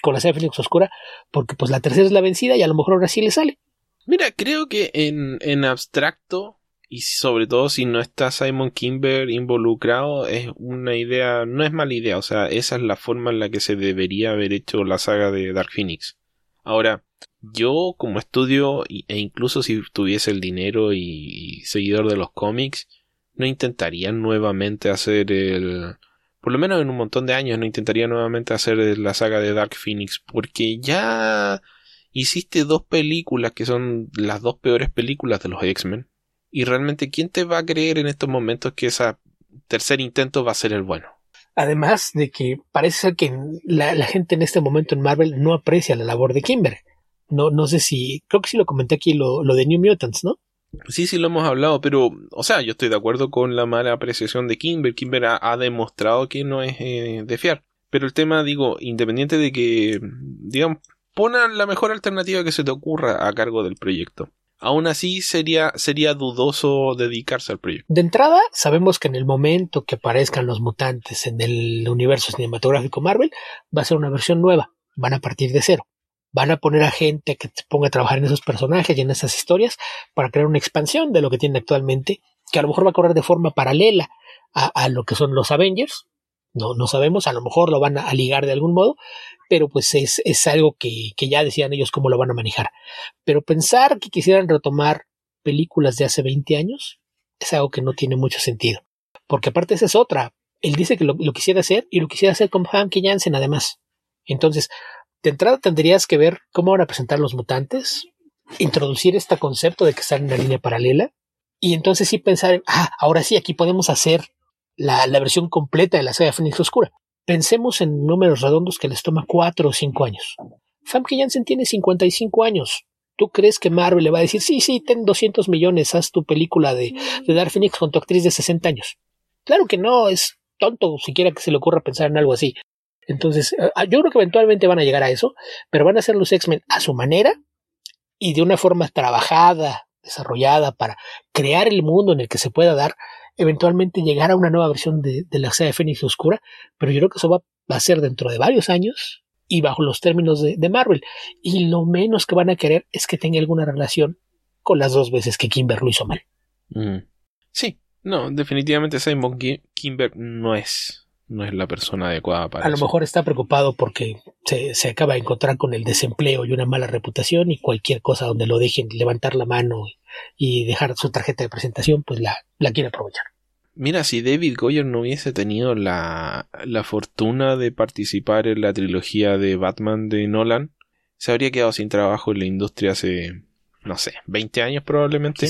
con la de Phoenix Oscura, porque pues la tercera es la vencida y a lo mejor ahora sí le sale. Mira, creo que en, en abstracto, y sobre todo si no está Simon Kimber involucrado, es una idea, no es mala idea, o sea, esa es la forma en la que se debería haber hecho la saga de Dark Phoenix. Ahora, yo como estudio, e incluso si tuviese el dinero y, seguidor de los cómics, no intentaría nuevamente hacer el... Por lo menos en un montón de años no intentaría nuevamente hacer la saga de Dark Phoenix, porque ya hiciste dos películas que son las dos peores películas de los X-Men. Y realmente, ¿quién te va a creer en estos momentos que ese tercer intento va a ser el bueno? Además de que parece ser que la, gente en este momento en Marvel no aprecia la labor de Kimber. No, no sé si, creo que sí lo comenté aquí, lo, lo de New Mutants, ¿no? Sí, sí lo hemos hablado, pero, o sea, yo estoy de acuerdo con la mala apreciación de Kimber. Kimber ha, demostrado que no es eh, de fiar. Pero el tema, digo, independiente de que, digamos, pona la mejor alternativa que se te ocurra a cargo del proyecto. Aún así sería, sería dudoso dedicarse al proyecto. De entrada, sabemos que en el momento que aparezcan los mutantes en el universo cinematográfico Marvel, va a ser una versión nueva. Van a partir de cero van a poner a gente que se ponga a trabajar en esos personajes y en esas historias para crear una expansión de lo que tienen actualmente, que a lo mejor va a correr de forma paralela a, lo que son los Avengers. No, no sabemos, a lo mejor lo van a, ligar de algún modo, pero pues es, es algo que, que ya decían ellos cómo lo van a manejar. Pero pensar que quisieran retomar películas de hace 20 años es algo que no tiene mucho sentido. Porque aparte esa es otra. Él dice que lo, quisiera hacer y lo quisiera hacer con Hank y Jansen además. Entonces, de entrada tendrías que ver cómo van a presentar los mutantes, introducir este concepto de que están en una línea paralela, y entonces sí pensar, ah, ahora sí, aquí podemos hacer la, versión completa de la saga Fénix Oscura. Pensemos en números redondos que les toma cuatro o cinco años. Famke Janssen tiene 55 años. ¿Tú crees que Marvel le va a decir, sí, sí, ten 200 millones, haz tu película de, de Dark Phoenix con tu actriz de 60 años? Claro que no, es tonto siquiera que se le ocurra pensar en algo así. Entonces, eh, ah, yo creo que eventualmente van a llegar a eso, pero van a ser los X-Men a su manera y de una forma trabajada, desarrollada para crear el mundo en el que se pueda dar, eventualmente llegar a una nueva versión de, la saga de Fénix Oscura, pero yo creo que eso va, a ser dentro de varios años y bajo los términos de, Marvel. Y lo menos que van a querer es que tenga alguna relación con las dos veces que Kimber lo hizo mal. Mm. Sí, no, definitivamente Simon Kimber no es no es la persona adecuada para A lo mejor está preocupado porque se, se, acaba de encontrar con el desempleo y una mala reputación y cualquier cosa donde lo dejen levantar la mano y dejar su tarjeta de presentación, pues la, la quiere aprovechar. Mira, si David Goyer no hubiese tenido la, la fortuna de participar en la trilogía de Batman de Nolan, se habría quedado sin trabajo en la industria hace, no sé, 20 años probablemente.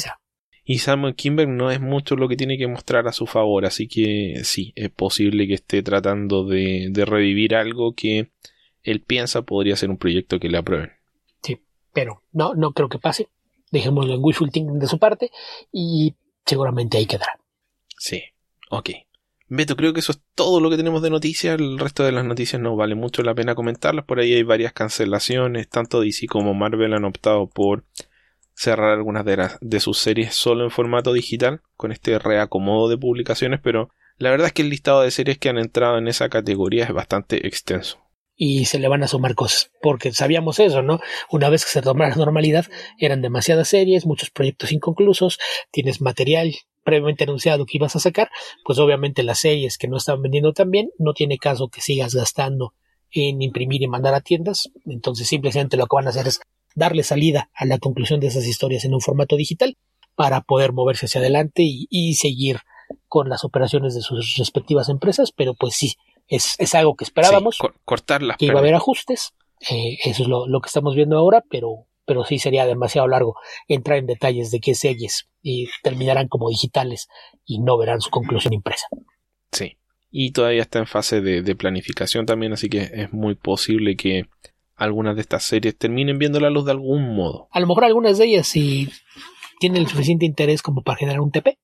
Y Samuel Kimber no es mucho lo que tiene que mostrar a su favor, así que sí, es posible que esté tratando de, revivir algo que él piensa podría ser un proyecto que le aprueben. Sí, pero no, no creo que pase. Dejémoslo en wishful thinking de su parte y seguramente ahí quedará. Sí, ok. Beto, creo que eso es todo lo que tenemos de noticias. El resto de las noticias no vale mucho la pena comentarlas. Por ahí hay varias cancelaciones. Tanto DC como Marvel han optado por cerrar algunas de, de sus series solo en formato digital, con este reacomodo de publicaciones, pero la verdad es que el listado de series que han entrado en esa categoría es bastante extenso. Y se le van a sumar cosas, porque sabíamos eso, ¿no? Una vez que se tomara la normalidad, eran demasiadas series, muchos proyectos inconclusos, tienes material previamente anunciado que ibas a sacar, pues obviamente las series que no están vendiendo tan bien, no tiene caso que sigas gastando en imprimir y mandar a tiendas, entonces simplemente lo que van a hacer es darle salida a la conclusión de esas historias en un formato digital para poder moverse hacia adelante y, seguir con las operaciones de sus respectivas empresas, pero pues sí, es, algo que esperábamos. cortarlas. Que iba a haber ajustes, eh, eso es lo, que estamos viendo ahora, pero, pero sí sería demasiado largo entrar en detalles de qué series y terminarán como digitales y no verán su conclusión impresa. Sí, y todavía está en fase de planificación también, así que es muy posible que algunas de estas series terminen viendo la luz de algún modo. A lo mejor algunas de ellas si tienen el suficiente interés como para generar un TP.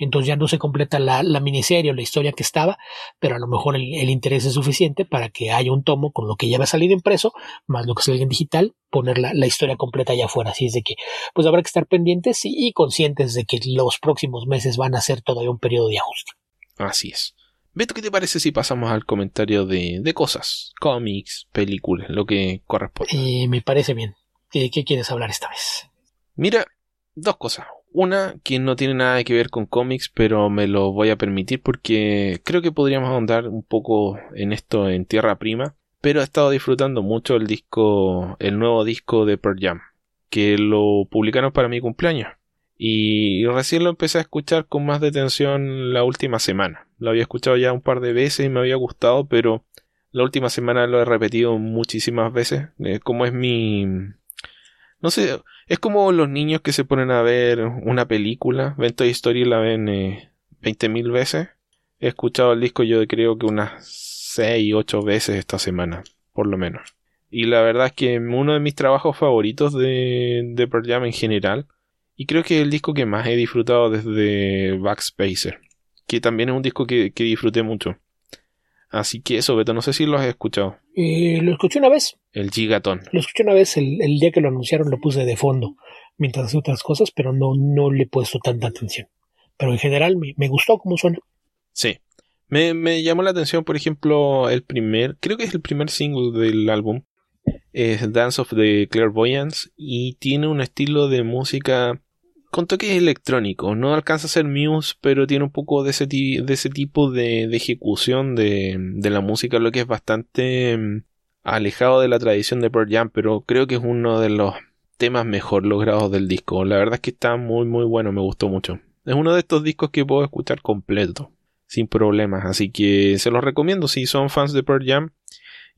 Entonces ya no se completa la, miniserie o la historia que estaba, pero a lo mejor el, interés es suficiente para que haya un tomo con lo que ya va a salir impreso, más lo que salga en digital, poner la, historia completa allá afuera. Así es de que, pues habrá que estar pendientes y, y conscientes de que los próximos meses van a ser todavía un periodo de ajuste. Así es. Beto, ¿qué te parece si pasamos al comentario de, de cosas? Cómics, películas, lo que corresponde. Eh, me parece bien. ¿Qué, quieres hablar esta vez? Mira, dos cosas. Una que no tiene nada que ver con cómics, pero me lo voy a permitir porque creo que podríamos ahondar un poco en esto en Tierra Prima. Pero he estado disfrutando mucho el disco, el nuevo disco de Pearl Jam, que lo publicaron para mi cumpleaños. Y recién lo empecé a escuchar con más detención la última semana. Lo había escuchado ya un par de veces y me había gustado, pero la última semana lo he repetido muchísimas veces. Eh, como es mi... No sé, es como los niños que se ponen a ver una película, ven Toy Story y la ven eh, 20.000 veces. He escuchado el disco yo creo que unas 6, 8 veces esta semana, por lo menos. Y la verdad es que uno de mis trabajos favoritos de, de Pearl Jam en general. Y creo que es el disco que más he disfrutado desde Backspacer. Que también es un disco que, que disfruté mucho. Así que eso, Beto, no sé si lo has escuchado. Eh, lo escuché una vez. El Gigaton. Lo escuché una vez, el, el, día que lo anunciaron lo puse de fondo, mientras hacía otras cosas, pero no, no le he puesto tanta atención. Pero en general me, me gustó cómo suena. Sí. Me, me, llamó la atención, por ejemplo, el primer, creo que es el primer single del álbum. Es Dance of the Clairvoyance y tiene un estilo de música con toques electrónicos. No alcanza a ser Muse, pero tiene un poco de ese, de ese tipo de, de ejecución de, de, la música, lo que es bastante mm, alejado de la tradición de Pearl Jam, pero creo que es uno de los temas mejor logrados del disco. La verdad es que está muy muy bueno, me gustó mucho. Es uno de estos discos que puedo escuchar completo, sin problemas, así que se los recomiendo si son fans de Pearl Jam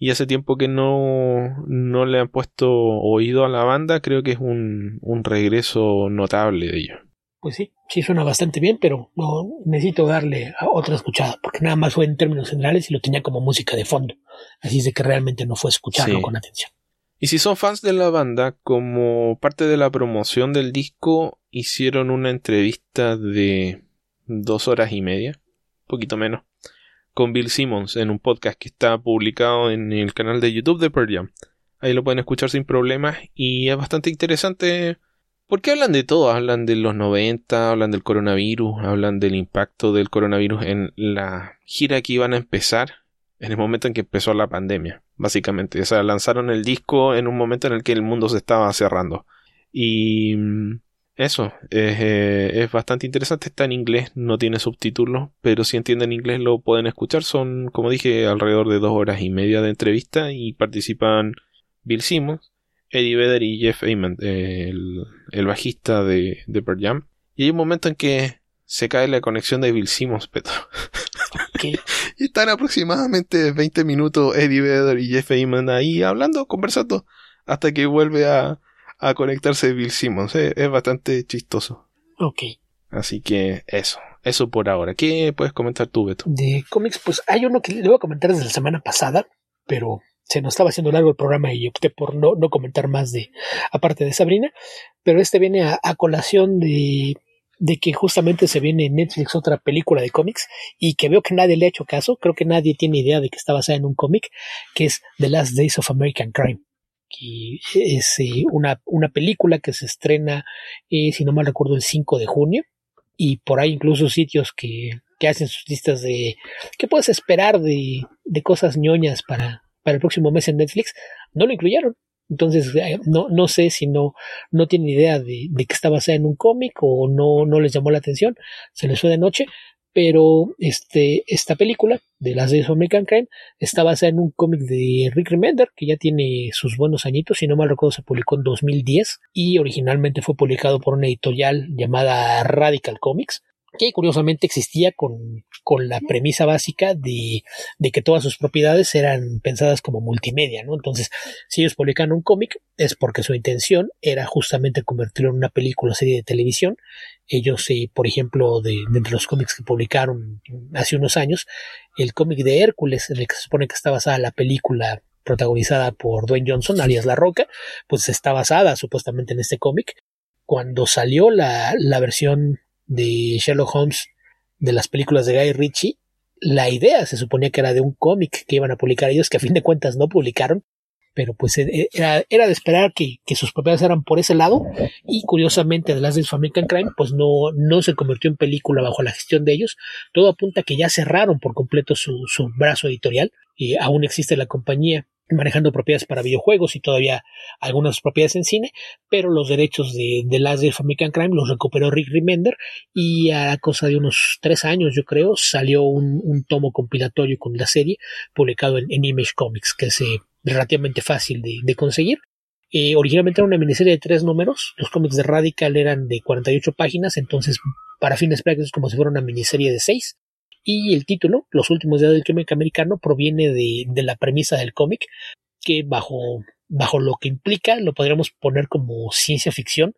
y hace tiempo que no, no le han puesto oído a la banda, creo que es un, un regreso notable de ellos. Pues sí, sí suena bastante bien, pero no necesito darle a otra escuchada, porque nada más fue en términos generales y lo tenía como música de fondo. Así es de que realmente no fue escucharlo sí. con atención. Y si son fans de la banda, como parte de la promoción del disco, hicieron una entrevista de dos horas y media, poquito menos, con Bill Simmons en un podcast que está publicado en el canal de YouTube de Pearl Jam. Ahí lo pueden escuchar sin problemas y es bastante interesante porque hablan de todo, hablan de los 90, hablan del coronavirus, hablan del impacto del coronavirus en la gira que iban a empezar en el momento en que empezó la pandemia, básicamente. O sea, lanzaron el disco en un momento en el que el mundo se estaba cerrando. Y eso, es, eh, es, bastante interesante. Está en inglés, no tiene subtítulos, pero si entienden inglés lo pueden escuchar. Son, como dije, alrededor de dos horas y media de entrevista y participan Bill Simmons, Eddie Vedder y Jeff Ayman, el, el, bajista de, de Pearl Jam. Y hay un momento en que se cae la conexión de Bill Simmons, Petro. Okay. y están aproximadamente 20 minutos Eddie Vedder y Jeff Ayman ahí hablando, conversando, hasta que vuelve a, a conectarse Bill Simmons. Es, es bastante chistoso. Ok. Así que eso, eso por ahora. ¿Qué puedes comentar tú, Beto? De cómics, pues hay uno que le voy a comentar desde la semana pasada, pero se nos estaba haciendo largo el programa y opté por no, no comentar más de, aparte de Sabrina, pero este viene a, a colación de de que justamente se viene en Netflix otra película de cómics y que veo que nadie le ha hecho caso, creo que nadie tiene idea de que está basada en un cómic, que es The Last Days of American Crime que es eh, una, una, película que se estrena, eh, si no mal recuerdo, el 5 de junio. Y por ahí incluso sitios que, que hacen sus listas de qué puedes esperar de, de cosas ñoñas para, para el próximo mes en Netflix, no lo incluyeron. Entonces, no, no sé si no, no tienen idea de, de que está basada en un cómic o no, no les llamó la atención, se les fue de noche, pero este, esta película de las of American Crime está basada en un cómic de Rick Remender que ya tiene sus buenos añitos, si no mal recuerdo se publicó en 2010 y originalmente fue publicado por una editorial llamada Radical Comics que curiosamente existía con, con la premisa básica de, de, que todas sus propiedades eran pensadas como multimedia, ¿no? Entonces, si ellos publican un cómic, es porque su intención era justamente convertirlo en una película o serie de televisión. Ellos, eh, por ejemplo, de, de, entre los cómics que publicaron hace unos años, el cómic de Hércules, en el que se supone que está basada la película protagonizada por Dwayne Johnson, alias La Roca, pues está basada supuestamente en este cómic. Cuando salió la, la versión de Sherlock Holmes de las películas de Guy Ritchie, la idea se suponía que era de un cómic que iban a publicar ellos, que a fin de cuentas no publicaron, pero pues era, era de esperar que, que, sus propiedades eran por ese lado, y curiosamente The Last Days of American Crime pues no, no se convirtió en película bajo la gestión de ellos, todo apunta a que ya cerraron por completo su, su brazo editorial, y aún existe la compañía manejando propiedades para videojuegos y todavía algunas propiedades en cine, pero los derechos de, de Days of American Crime los recuperó Rick Remender y a cosa de unos tres años, yo creo, salió un, tomo compilatorio con la serie publicado en, Image Comics, que es eh, relativamente fácil de, de conseguir. Eh, originalmente era una miniserie de tres números, los cómics de Radical eran de 48 páginas, entonces para fines prácticos como si fuera una miniserie de seis y el título, Los últimos días del cómic americano, proviene de, de la premisa del cómic, que bajo, bajo lo que implica lo podríamos poner como ciencia ficción,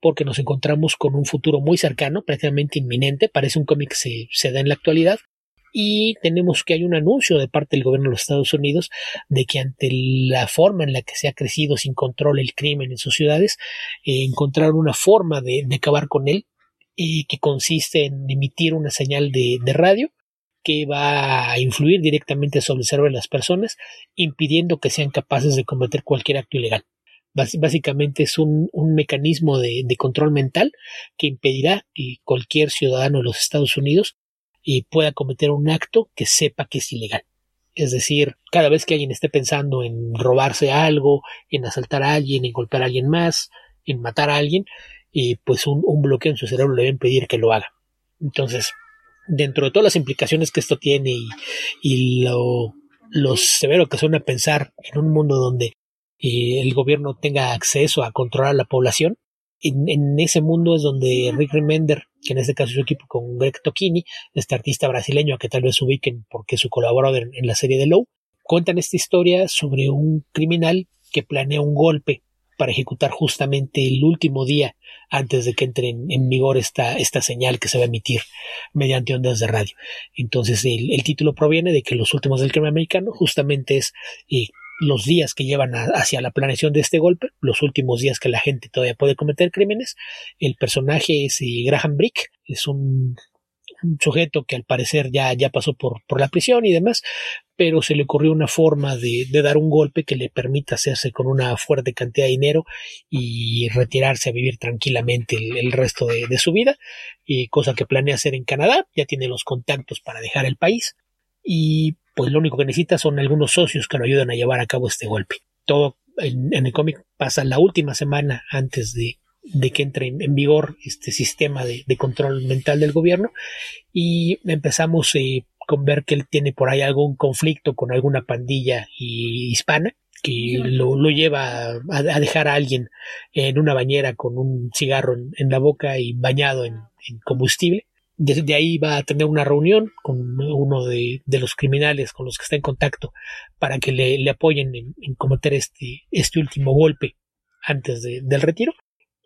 porque nos encontramos con un futuro muy cercano, prácticamente inminente, parece un cómic que se, da en la actualidad, y tenemos que hay un anuncio de parte del gobierno de los Estados Unidos de que ante la forma en la que se ha crecido sin control el crimen en sus ciudades, eh, encontrar una forma de, acabar con él y que consiste en emitir una señal de, radio que va a influir directamente sobre el cerebro de las personas, impidiendo que sean capaces de cometer cualquier acto ilegal. básicamente es un, mecanismo de, control mental que impedirá que cualquier ciudadano de los Estados Unidos y pueda cometer un acto que sepa que es ilegal. Es decir, cada vez que alguien esté pensando en robarse algo, en asaltar a alguien, en golpear a alguien más, en matar a alguien, y pues un, bloqueo en su cerebro le va a impedir que lo haga. Entonces, dentro de todas las implicaciones que esto tiene y, lo, lo, severo que suena pensar en un mundo donde eh, el gobierno tenga acceso a controlar a la población, en, ese mundo es donde Rick Remender, que en este caso es su equipo con Greg Tocchini, este artista brasileño que tal vez ubiquen porque su colaborador en, la serie de Low, cuentan esta historia sobre un criminal que planea un golpe para ejecutar justamente el último día antes de que entre en, vigor esta, esta, señal que se va a emitir mediante ondas de radio. Entonces el, título proviene de que los últimos del crimen americano justamente es eh, los días que llevan hacia la planeación de este golpe, los últimos días que la gente todavía puede cometer crímenes. El personaje es eh, Graham Brick, es un, sujeto que al parecer ya, ya pasó por, por, la prisión y demás, pero se le ocurrió una forma de, dar un golpe que le permita hacerse con una fuerte cantidad de dinero y retirarse a vivir tranquilamente el, resto de, de, su vida, y cosa que planea hacer en Canadá, ya tiene los contactos para dejar el país y pues lo único que necesita son algunos socios que lo ayuden a llevar a cabo este golpe. Todo en, el cómic pasa la última semana antes de, que entre en, vigor este sistema de, control mental del gobierno y empezamos eh, con ver que él tiene por ahí algún conflicto con alguna pandilla hispana que lo, lleva a, dejar a alguien en una bañera con un cigarro en, la boca y bañado en combustible desde ahí va a tener una reunión con uno de, los criminales con los que está en contacto para que le, apoyen en, cometer este, este último golpe antes del retiro.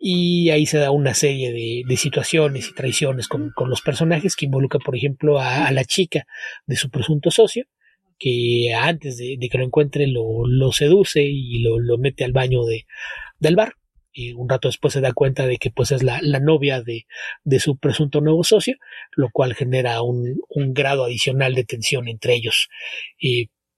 Y ahí se da una serie de, situaciones y traiciones con, los personajes que involucra, por ejemplo, a, la chica de su presunto socio, que antes de, que lo encuentre lo, seduce y lo, mete al baño de, del bar. Y un rato después se da cuenta de que pues es la, novia de, su presunto nuevo socio, lo cual genera un, grado adicional de tensión entre ellos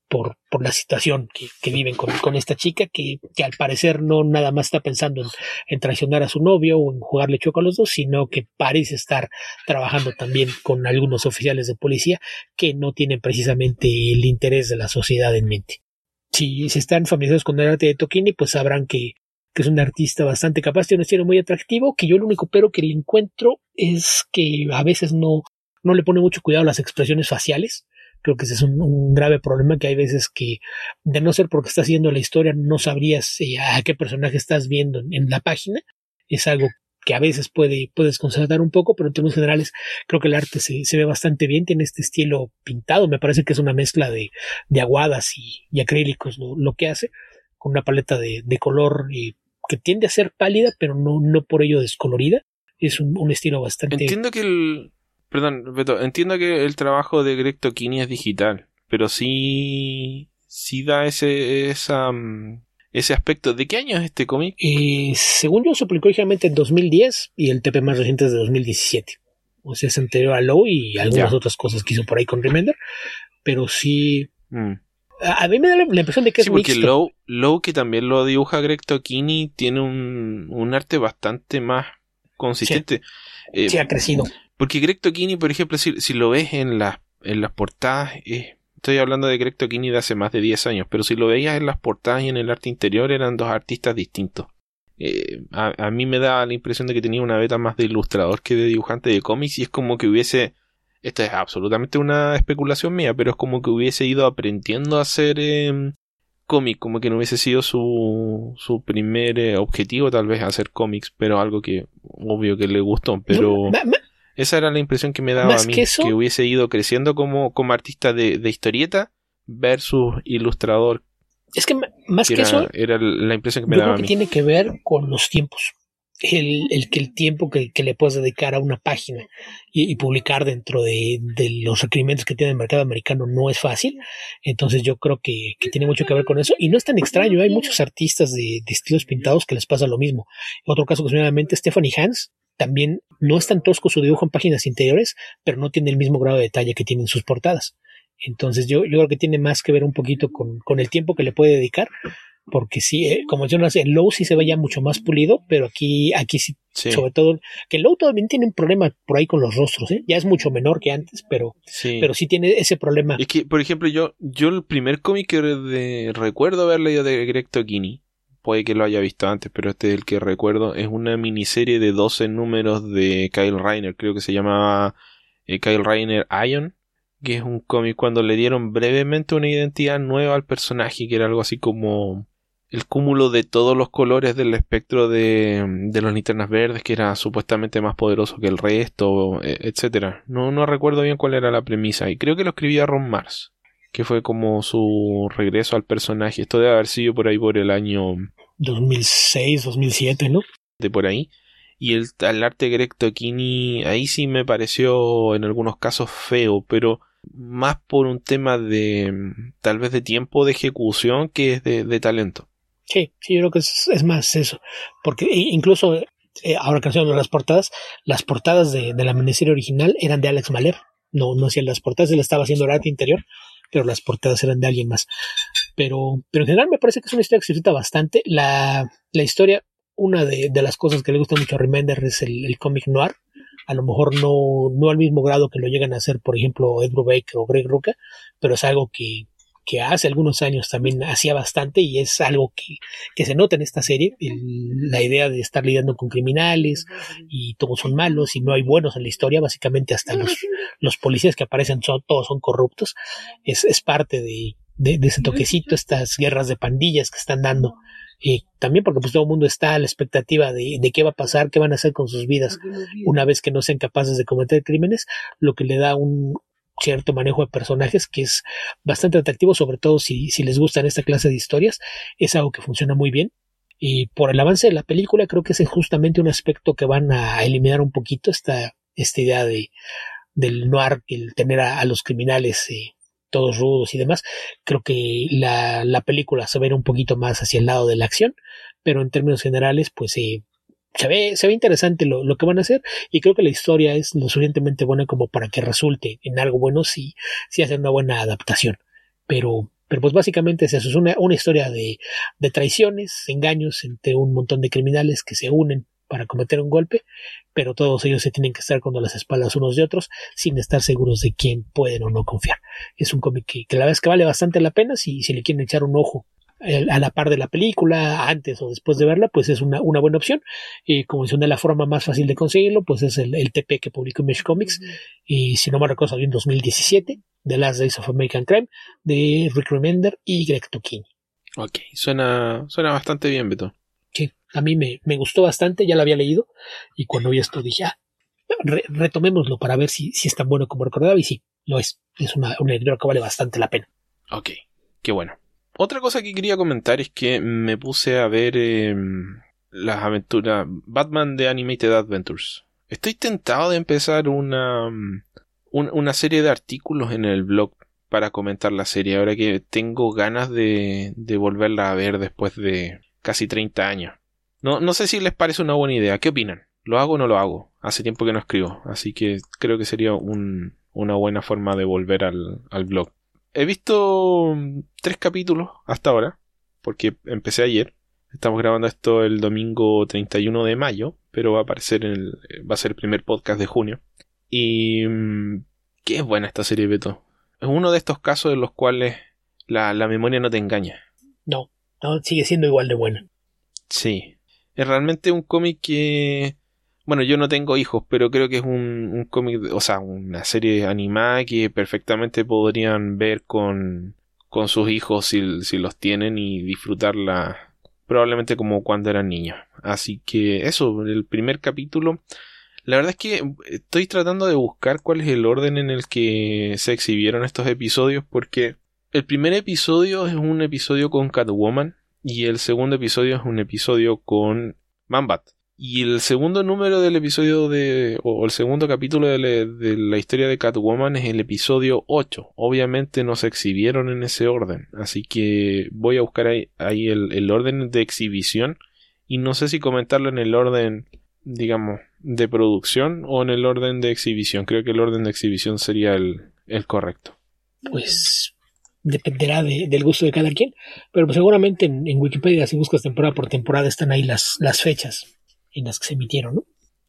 por, la situación que, viven con, esta chica que, al parecer no nada más está pensando en, traicionar a su novio o en jugarle choco a los dos, sino que parece estar trabajando también con algunos oficiales de policía que no tienen precisamente el interés de la sociedad en mente. Si, si están familiarizados con el arte de Tokini, pues sabrán que es un artista bastante capaz, tiene un estilo muy atractivo, que yo lo único pero que le encuentro es que a veces no, no le pone mucho cuidado las expresiones faciales. Creo que ese es un, grave problema que hay veces que, de no ser porque estás haciendo la historia, no sabrías eh, a qué personaje estás viendo en, la página. Es algo que a veces puede, puede desconcertar un poco, pero en términos generales creo que el arte se, ve bastante bien, tiene este estilo pintado, me parece que es una mezcla de, de aguadas y, acrílicos lo, que hace, con una paleta de, color y que tiende a ser pálida, pero no, no por ello descolorida. Es un, estilo bastante. Entiendo que el. Perdón, Beto, entiendo que el trabajo de Greg Tokini es digital, pero sí. sí da ese. Esa, mm, ese aspecto. ¿De qué año es este cómic? Eh, según yo, se publicó originalmente en 2010 y el TP más reciente es de 2017. O sea, es anterior a Low y algunas otras cosas que hizo por ahí con Remender. Pero sí. Mm. A mí me da la, impresión de que es porque Low, que también lo dibuja Greg Tocchini, tiene un, arte bastante más consistente. Sí, eh, ha crecido. Porque Greg Tocchini, por ejemplo, si, si lo ves en, las en las portadas, estoy hablando de Greg Tocchini de hace más de 10 años, pero si lo veías en las portadas y en el arte interior eran dos artistas distintos. Eh, a, a, mí me da la impresión de que tenía una beta más de ilustrador que de dibujante de cómics y es como que hubiese esta es absolutamente una especulación mía, pero es como que hubiese ido aprendiendo a hacer em, cómic, como que no hubiese sido su, su primer eh, objetivo tal vez hacer cómics, pero algo que obvio que le gustó, pero esa era la impresión que me daba a mí, que, hubiese ido creciendo como, como artista de, historieta versus ilustrador. Es que más que eso era la impresión que me daba a mí. tiene que ver con los tiempos el, el, el tiempo que, que, le puedes dedicar a una página y, y publicar dentro de, de, los requerimientos que tiene el mercado americano no es fácil. Entonces yo creo que, que, tiene mucho que ver con eso. Y no es tan extraño, hay muchos artistas de, de estilos pintados que les pasa lo mismo. Otro caso que se Stephanie Hans, también no es tan tosco su dibujo en páginas interiores, pero no tiene el mismo grado de detalle que tienen sus portadas. Entonces yo, yo creo que tiene más que ver un poquito con, con el tiempo que le puede dedicar porque sí, eh, como yo no sé, en Low sí se veía mucho más pulido, pero aquí, aquí sí, sobre todo, que Low también tiene un problema por ahí con los rostros, ¿eh? ya es mucho menor que antes, pero sí, pero sí tiene ese problema. Es que, por ejemplo, yo, yo el primer cómic que de, recuerdo haber leído de Greg Tokini, puede que lo haya visto antes, pero este es el que recuerdo, es una miniserie de 12 números de Kyle Reiner, creo que se llamaba eh, Kyle Reiner Ion, que es un cómic. Cuando le dieron brevemente una identidad nueva al personaje, que era algo así como el cúmulo de todos los colores del espectro de, de los linternas verdes, que era supuestamente más poderoso que el resto, e, etcétera. No, no recuerdo bien cuál era la premisa, y creo que lo escribía Ron Mars, que fue como su regreso al personaje. Esto debe haber sido por ahí por el año 2006, 2007, ¿no? De por ahí. Y el, el arte Greg Tokini, ahí sí me pareció en algunos casos feo, pero más por un tema de tal vez de tiempo de ejecución que es de, de talento. Sí, sí, yo creo que es, más eso. Porque incluso, eh, ahora que de las portadas, las portadas de, de la miniserie original eran de Alex Maler. No, no hacían las portadas, él estaba haciendo el arte interior, pero las portadas eran de alguien más. Pero, pero en general me parece que es una historia que se disfruta bastante. La, la historia, una de, de, las cosas que le gusta mucho a Remender es el, el cómic noir. A lo mejor no, no al mismo grado que lo llegan a hacer, por ejemplo, Edward Baker o Greg Rucka, pero es algo que, que hace algunos años también hacía bastante y es algo que, que se nota en esta serie, el, la idea de estar lidiando con criminales y todos son malos y no hay buenos en la historia, básicamente hasta los, los policías que aparecen son, todos son corruptos, es, es parte de, de, de ese toquecito, estas guerras de pandillas que están dando. Y también porque pues todo el mundo está a la expectativa de, de, qué va a pasar, qué van a hacer con sus vidas. Una vez que no sean capaces de cometer crímenes, lo que le da un, cierto manejo de personajes que es bastante atractivo, sobre todo si, les gustan esta clase de historias, es algo que funciona muy bien. Y por el avance de la película, creo que es justamente un aspecto que van a eliminar un poquito esta, esta idea de, del noir, el tener a, los criminales eh, todos rudos y demás. Creo que la, la película se ve un poquito más hacia el lado de la acción, pero en términos generales, pues eh, se ve, se ve interesante lo, lo, que van a hacer y creo que la historia es lo suficientemente buena como para que resulte en algo bueno si, si hacen una buena adaptación. Pero, pero pues básicamente es eso, es una, una historia de, de traiciones, engaños entre un montón de criminales que se unen para cometer un golpe, pero todos ellos se tienen que estar con las espaldas unos de otros sin estar seguros de quién pueden o no confiar. Es un cómic que, que la verdad es que vale bastante la pena si, si le quieren echar un ojo a la par de la película, antes o después de verla, pues es una, una buena opción. Y como es una de la forma más fácil de conseguirlo, pues es el, el TP que publicó Mesh Comics. Y si no me recuerdo, salió en 2017, The Last Days of American Crime, de Rick Remender y Greg Tokini. Ok, suena, suena bastante bien, Beto. Sí, a mí me, me gustó bastante, ya lo había leído. Y cuando vi esto dije, ah, retomémoslo para ver si, si es tan bueno como recordaba. Y sí, lo es. Es una, una que vale bastante la pena. Ok, qué bueno. Otra cosa que quería comentar es que me puse a ver eh, las aventuras Batman de Animated Adventures. Estoy tentado de empezar una, una serie de artículos en el blog para comentar la serie, ahora que tengo ganas de, de volverla a ver después de casi 30 años. No, no sé si les parece una buena idea. ¿Qué opinan? ¿Lo hago o no lo hago? Hace tiempo que no escribo, así que creo que sería un, una buena forma de volver al, al blog he visto tres capítulos hasta ahora, porque empecé ayer. Estamos grabando esto el domingo 31 de mayo, pero va a aparecer en el, va a ser el primer podcast de junio. Y mm, qué es buena esta serie, Beto. Es uno de estos casos en los cuales la, la memoria no te engaña. No, no, sigue siendo igual de buena. Sí. Es realmente un cómic que bueno, yo no tengo hijos, pero creo que es un, cómic, o sea, una serie animada que perfectamente podrían ver con, con sus hijos si, si los tienen y disfrutarla probablemente como cuando eran niños. Así que eso, el primer capítulo. La verdad es que estoy tratando de buscar cuál es el orden en el que se exhibieron estos episodios porque el primer episodio es un episodio con Catwoman y el segundo episodio es un episodio con Mambat. Y el segundo número del episodio de. o el segundo capítulo de, la historia de Catwoman es el episodio 8. Obviamente no se exhibieron en ese orden. Así que voy a buscar ahí, el, orden de exhibición. Y no sé si comentarlo en el orden, digamos, de producción o en el orden de exhibición. Creo que el orden de exhibición sería el, correcto. Pues dependerá del gusto de cada quien. Pero pues seguramente en, Wikipedia, si buscas temporada por temporada, están ahí las, las fechas en las que se emitieron, ¿no?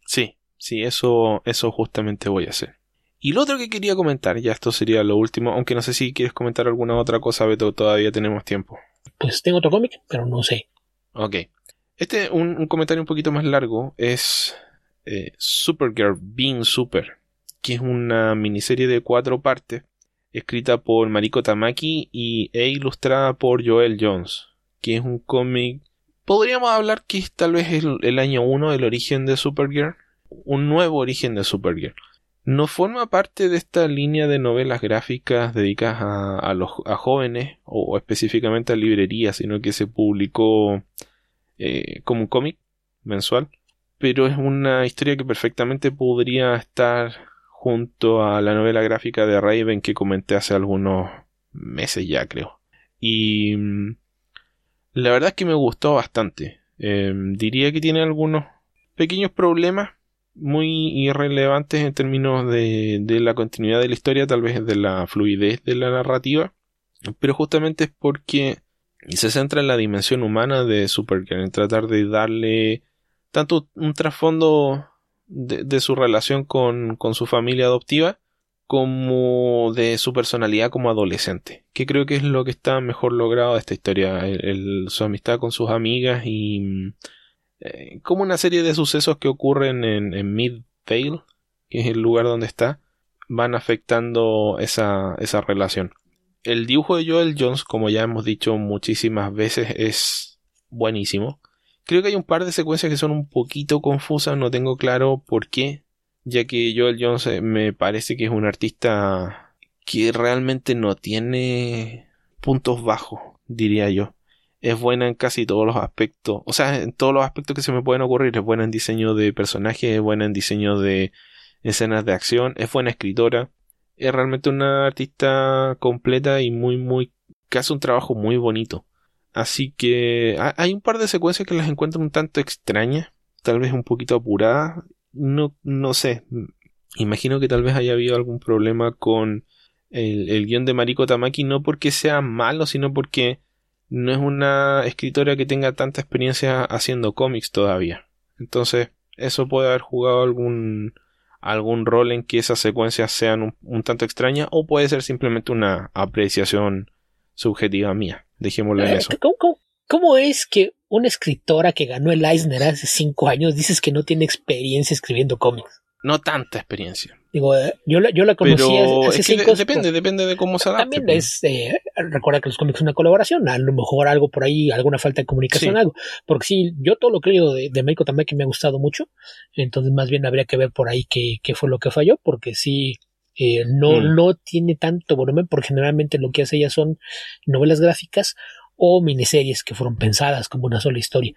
Sí, sí, eso, eso justamente voy a hacer. Y lo otro que quería comentar, ya esto sería lo último, aunque no sé si quieres comentar alguna otra cosa, Beto, todavía tenemos tiempo. Pues tengo otro cómic, pero no sé. Ok. Este, un, comentario un poquito más largo, es eh, Supergirl Being Super, que es una miniserie de cuatro partes, escrita por Mariko Tamaki y, e ilustrada por Joel Jones, que es un cómic podríamos hablar que es tal vez el, el año 1 del origen de Supergirl, un nuevo origen de Supergirl. No forma parte de esta línea de novelas gráficas dedicadas a, los, a jóvenes o, específicamente a librerías, sino que se publicó eh, como un cómic mensual. Pero es una historia que perfectamente podría estar junto a la novela gráfica de Raven que comenté hace algunos meses ya creo. Y mm, la verdad es que me gustó bastante. Em, diría que tiene algunos pequeños problemas muy irrelevantes en términos de, de, la continuidad de la historia, tal vez de la fluidez de la narrativa, pero justamente es porque se centra en la dimensión humana de Supergirl, en tratar de darle tanto un trasfondo de, de su relación con, con su familia adoptiva, como de su personalidad como adolescente, que creo que es lo que está mejor logrado de esta historia, su amistad con sus amigas y eh, como una serie de sucesos que ocurren en, en Midvale, que es el lugar donde está, van afectando esa, esa relación. El dibujo de Joel Jones, como ya hemos dicho muchísimas veces, es buenísimo. Creo que hay un par de secuencias que son un poquito confusas, no tengo claro por qué, ya que Joel Jones me parece que es un artista que realmente no tiene puntos bajos, diría yo. Es buena en casi todos los aspectos, o sea, en todos los aspectos que se me pueden ocurrir. Es buena en diseño de personajes, es buena en diseño de escenas de acción, es buena escritora. Es realmente una artista completa y muy, muy, que hace un trabajo muy bonito. Así que hay un par de secuencias que las encuentro un tanto extrañas, tal vez un poquito apuradas, no, no sé. Imagino que tal vez haya habido algún problema con el, el guion de Mariko Tamaki, no porque sea malo, sino porque no es una escritora que tenga tanta experiencia haciendo cómics todavía. Entonces, eso puede haber jugado algún, algún rol en que esas secuencias sean un, tanto extrañas, o puede ser simplemente una apreciación subjetiva mía. Dejémoslo en eh, eso. ¿Cómo es que una escritora que ganó el Eisner hace cinco años dices que no tiene experiencia escribiendo cómics? No tanta experiencia. Digo, eh, yo la, yo la conocí hace cinco años. Depende, depende de cómo se adapte. También pues. es, eh, recuerda que los cómics son una colaboración, a lo mejor algo por ahí, alguna falta de comunicación, algo. Porque sí, yo todo lo que de, de Meiko también que me ha gustado mucho, entonces más bien habría que ver por ahí qué, qué fue lo que falló, porque sí, eh, no, mm. no tiene tanto volumen, porque generalmente lo que hace ella son novelas gráficas o miniseries que fueron pensadas como una sola historia.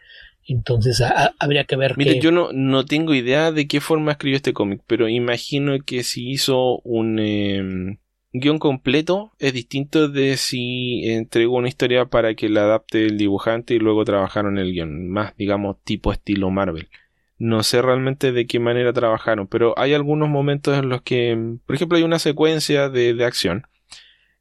Entonces habría que ver. Mire, yo no, no tengo idea de qué forma escribió este cómic, pero imagino que si hizo un em, guion completo es distinto de si entregó una historia para que la adapte el dibujante y luego trabajaron el guion, más digamos tipo estilo Marvel. No sé realmente de qué manera trabajaron, pero hay algunos momentos en los que, por ejemplo, hay una secuencia de, de acción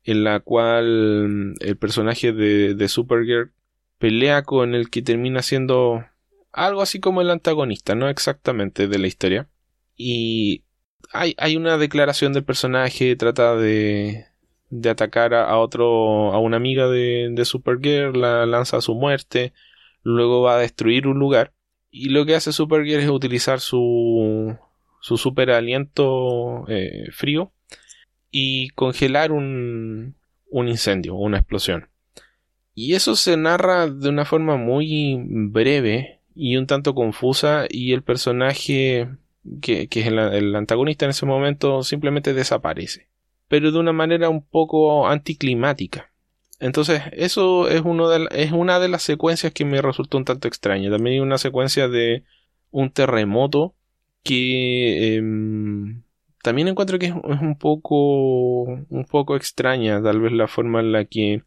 en la cual mm, el personaje de, de Supergirl pelea con el que termina siendo algo así como el antagonista, no exactamente de la historia. Y hay, hay una declaración del personaje, trata de, de atacar a, otro, a una amiga de, de Supergirl, la lanza a su muerte, luego va a destruir un lugar. Y lo que hace Supergirl es utilizar su, su super aliento eh, frío y congelar un, un incendio, una explosión. Y eso se narra de una forma muy breve y un tanto confusa y el personaje que, es el, antagonista en ese momento simplemente desaparece. Pero de una manera un poco anticlimática. Entonces, eso es, uno de, es una de las secuencias que me resultó un tanto extraña. También hay una secuencia de un terremoto que em, también encuentro que es, un poco un poco extraña tal vez la forma en la que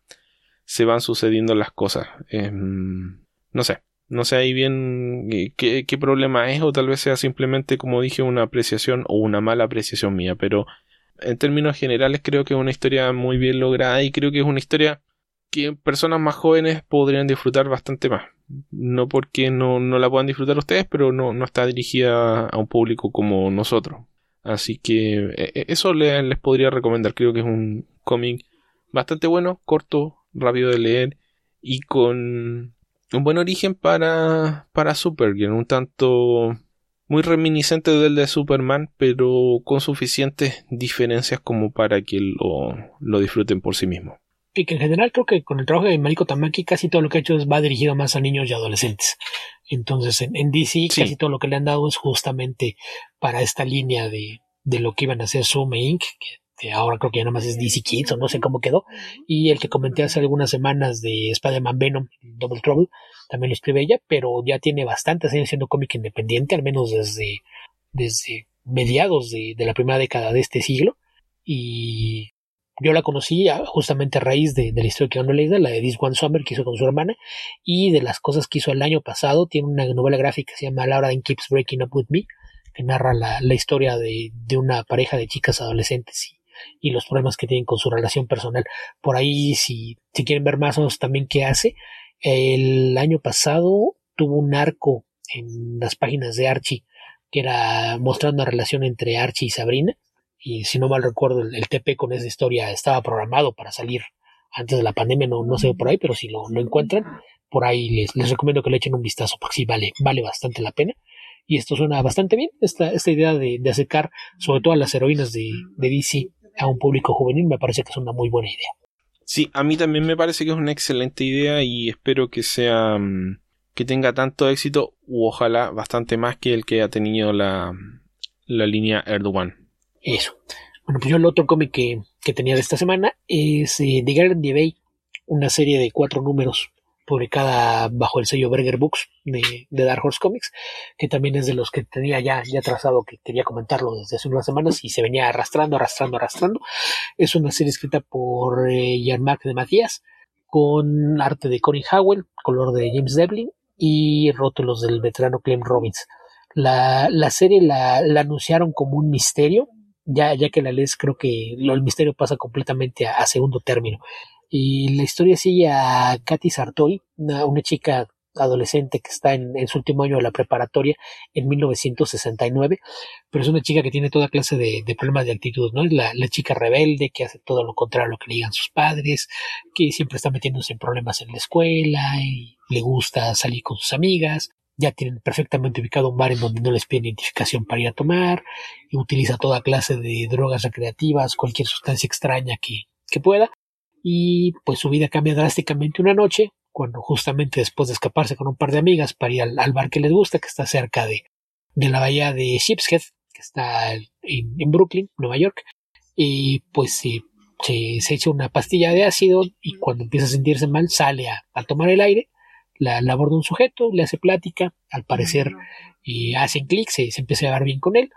se van sucediendo las cosas. Em, no sé no sé ahí bien qué, qué, problema es o tal vez sea simplemente como dije una apreciación o una mala apreciación mía pero en términos generales creo que es una historia muy bien lograda y creo que es una historia que personas más jóvenes podrían disfrutar bastante más. No porque no, no la puedan disfrutar ustedes pero no, no está dirigida a un público como nosotros Así que e, e, eso les, podría recomendar. Creo que es un cómic bastante bueno, corto, rápido de leer y con un buen origen para, para Supergirl. Un tanto muy reminiscente del de Superman, pero con suficientes diferencias como para que lo, lo disfruten por sí mismo y que en general creo que con el trabajo de Mariko Tamaki casi todo lo que ha hecho va dirigido más a niños y adolescentes. Entonces en, DC casi todo lo que le han dado es justamente para esta línea de, de lo que iban a hacer Sume Inc., que, ahora creo que ya nada más es DC Kids o no sé cómo quedó, y el que comenté hace algunas semanas de Spider-Man Venom, Double Trouble, también lo escribe ella, pero ya tiene bastantes años siendo cómic independiente, al menos desde, desde mediados de, de la primera década de este siglo, y yo la conocí justamente a raíz de, la historia que no leída, la de This One Summer que hizo con su hermana, y de las cosas que hizo el año pasado, tiene una novela gráfica que se llama Laura and Keeps Breaking Up With Me, que narra la, historia de, una pareja de chicas adolescentes y, los problemas que tienen con su relación personal. Por ahí, si, si quieren ver más o menos también qué hace, el año pasado tuvo un arco en las páginas de Archie, que era mostrando una relación entre Archie y Sabrina, y si no mal recuerdo, el, TP con esa historia estaba programado para salir antes de la pandemia, no, no sé por ahí, pero si lo, encuentran, por ahí les, les, recomiendo que le echen un vistazo, porque sí vale, vale bastante la pena. Y esto suena bastante bien, esta, esta idea de, acercar sobre todo a las heroínas de, de DC a un público juvenil me parece que es una muy buena idea. Sí, a mí también me parece que es una excelente idea y espero que sea mm, que tenga tanto éxito u ojalá bastante más que el que ha tenido la, la línea Erdogan. Eso. Bueno, pues yo el otro cómic que, que tenía de esta semana es eh, The Garden of Bay, una serie de cuatro números publicada bajo el sello Berger Books de, Dark Horse Comics, que también es de los que tenía ya, ya trazado que quería comentarlo desde hace unas semanas y se venía arrastrando, arrastrando, arrastrando. Es una serie escrita por eh, Jean-Marc de Matías, con arte de Cory Howell, color de James Devlin y rótulos del veterano Clem Robbins. La, la serie la, la anunciaron como un misterio, ya, ya que la lees creo que lo, el misterio pasa completamente a, segundo término. Y la historia sigue a Katy Sartori, una, chica adolescente que está en, su último año de la preparatoria en 1969, pero es una chica que tiene toda clase de, problemas de actitud, ¿no? Es la, la, chica rebelde que hace todo lo contrario a lo que le digan sus padres, que siempre está metiéndose en problemas en la escuela y le gusta salir con sus amigas, ya tienen perfectamente ubicado un bar en donde no les piden identificación para ir a tomar, y utiliza toda clase de drogas recreativas, cualquier sustancia extraña que, que pueda, y pues su vida cambia drásticamente una noche, cuando justamente después de escaparse con un par de amigas para ir al, bar que les gusta, que está cerca de, de la bahía de Shipshead, que está en, en Brooklyn, Nueva York, y pues se, se, echa una pastilla de ácido y cuando empieza a sentirse mal sale a, a tomar el aire la, la aborda un sujeto, le hace plática, al parecer y hacen clic, se, se, empieza a llevar bien con él,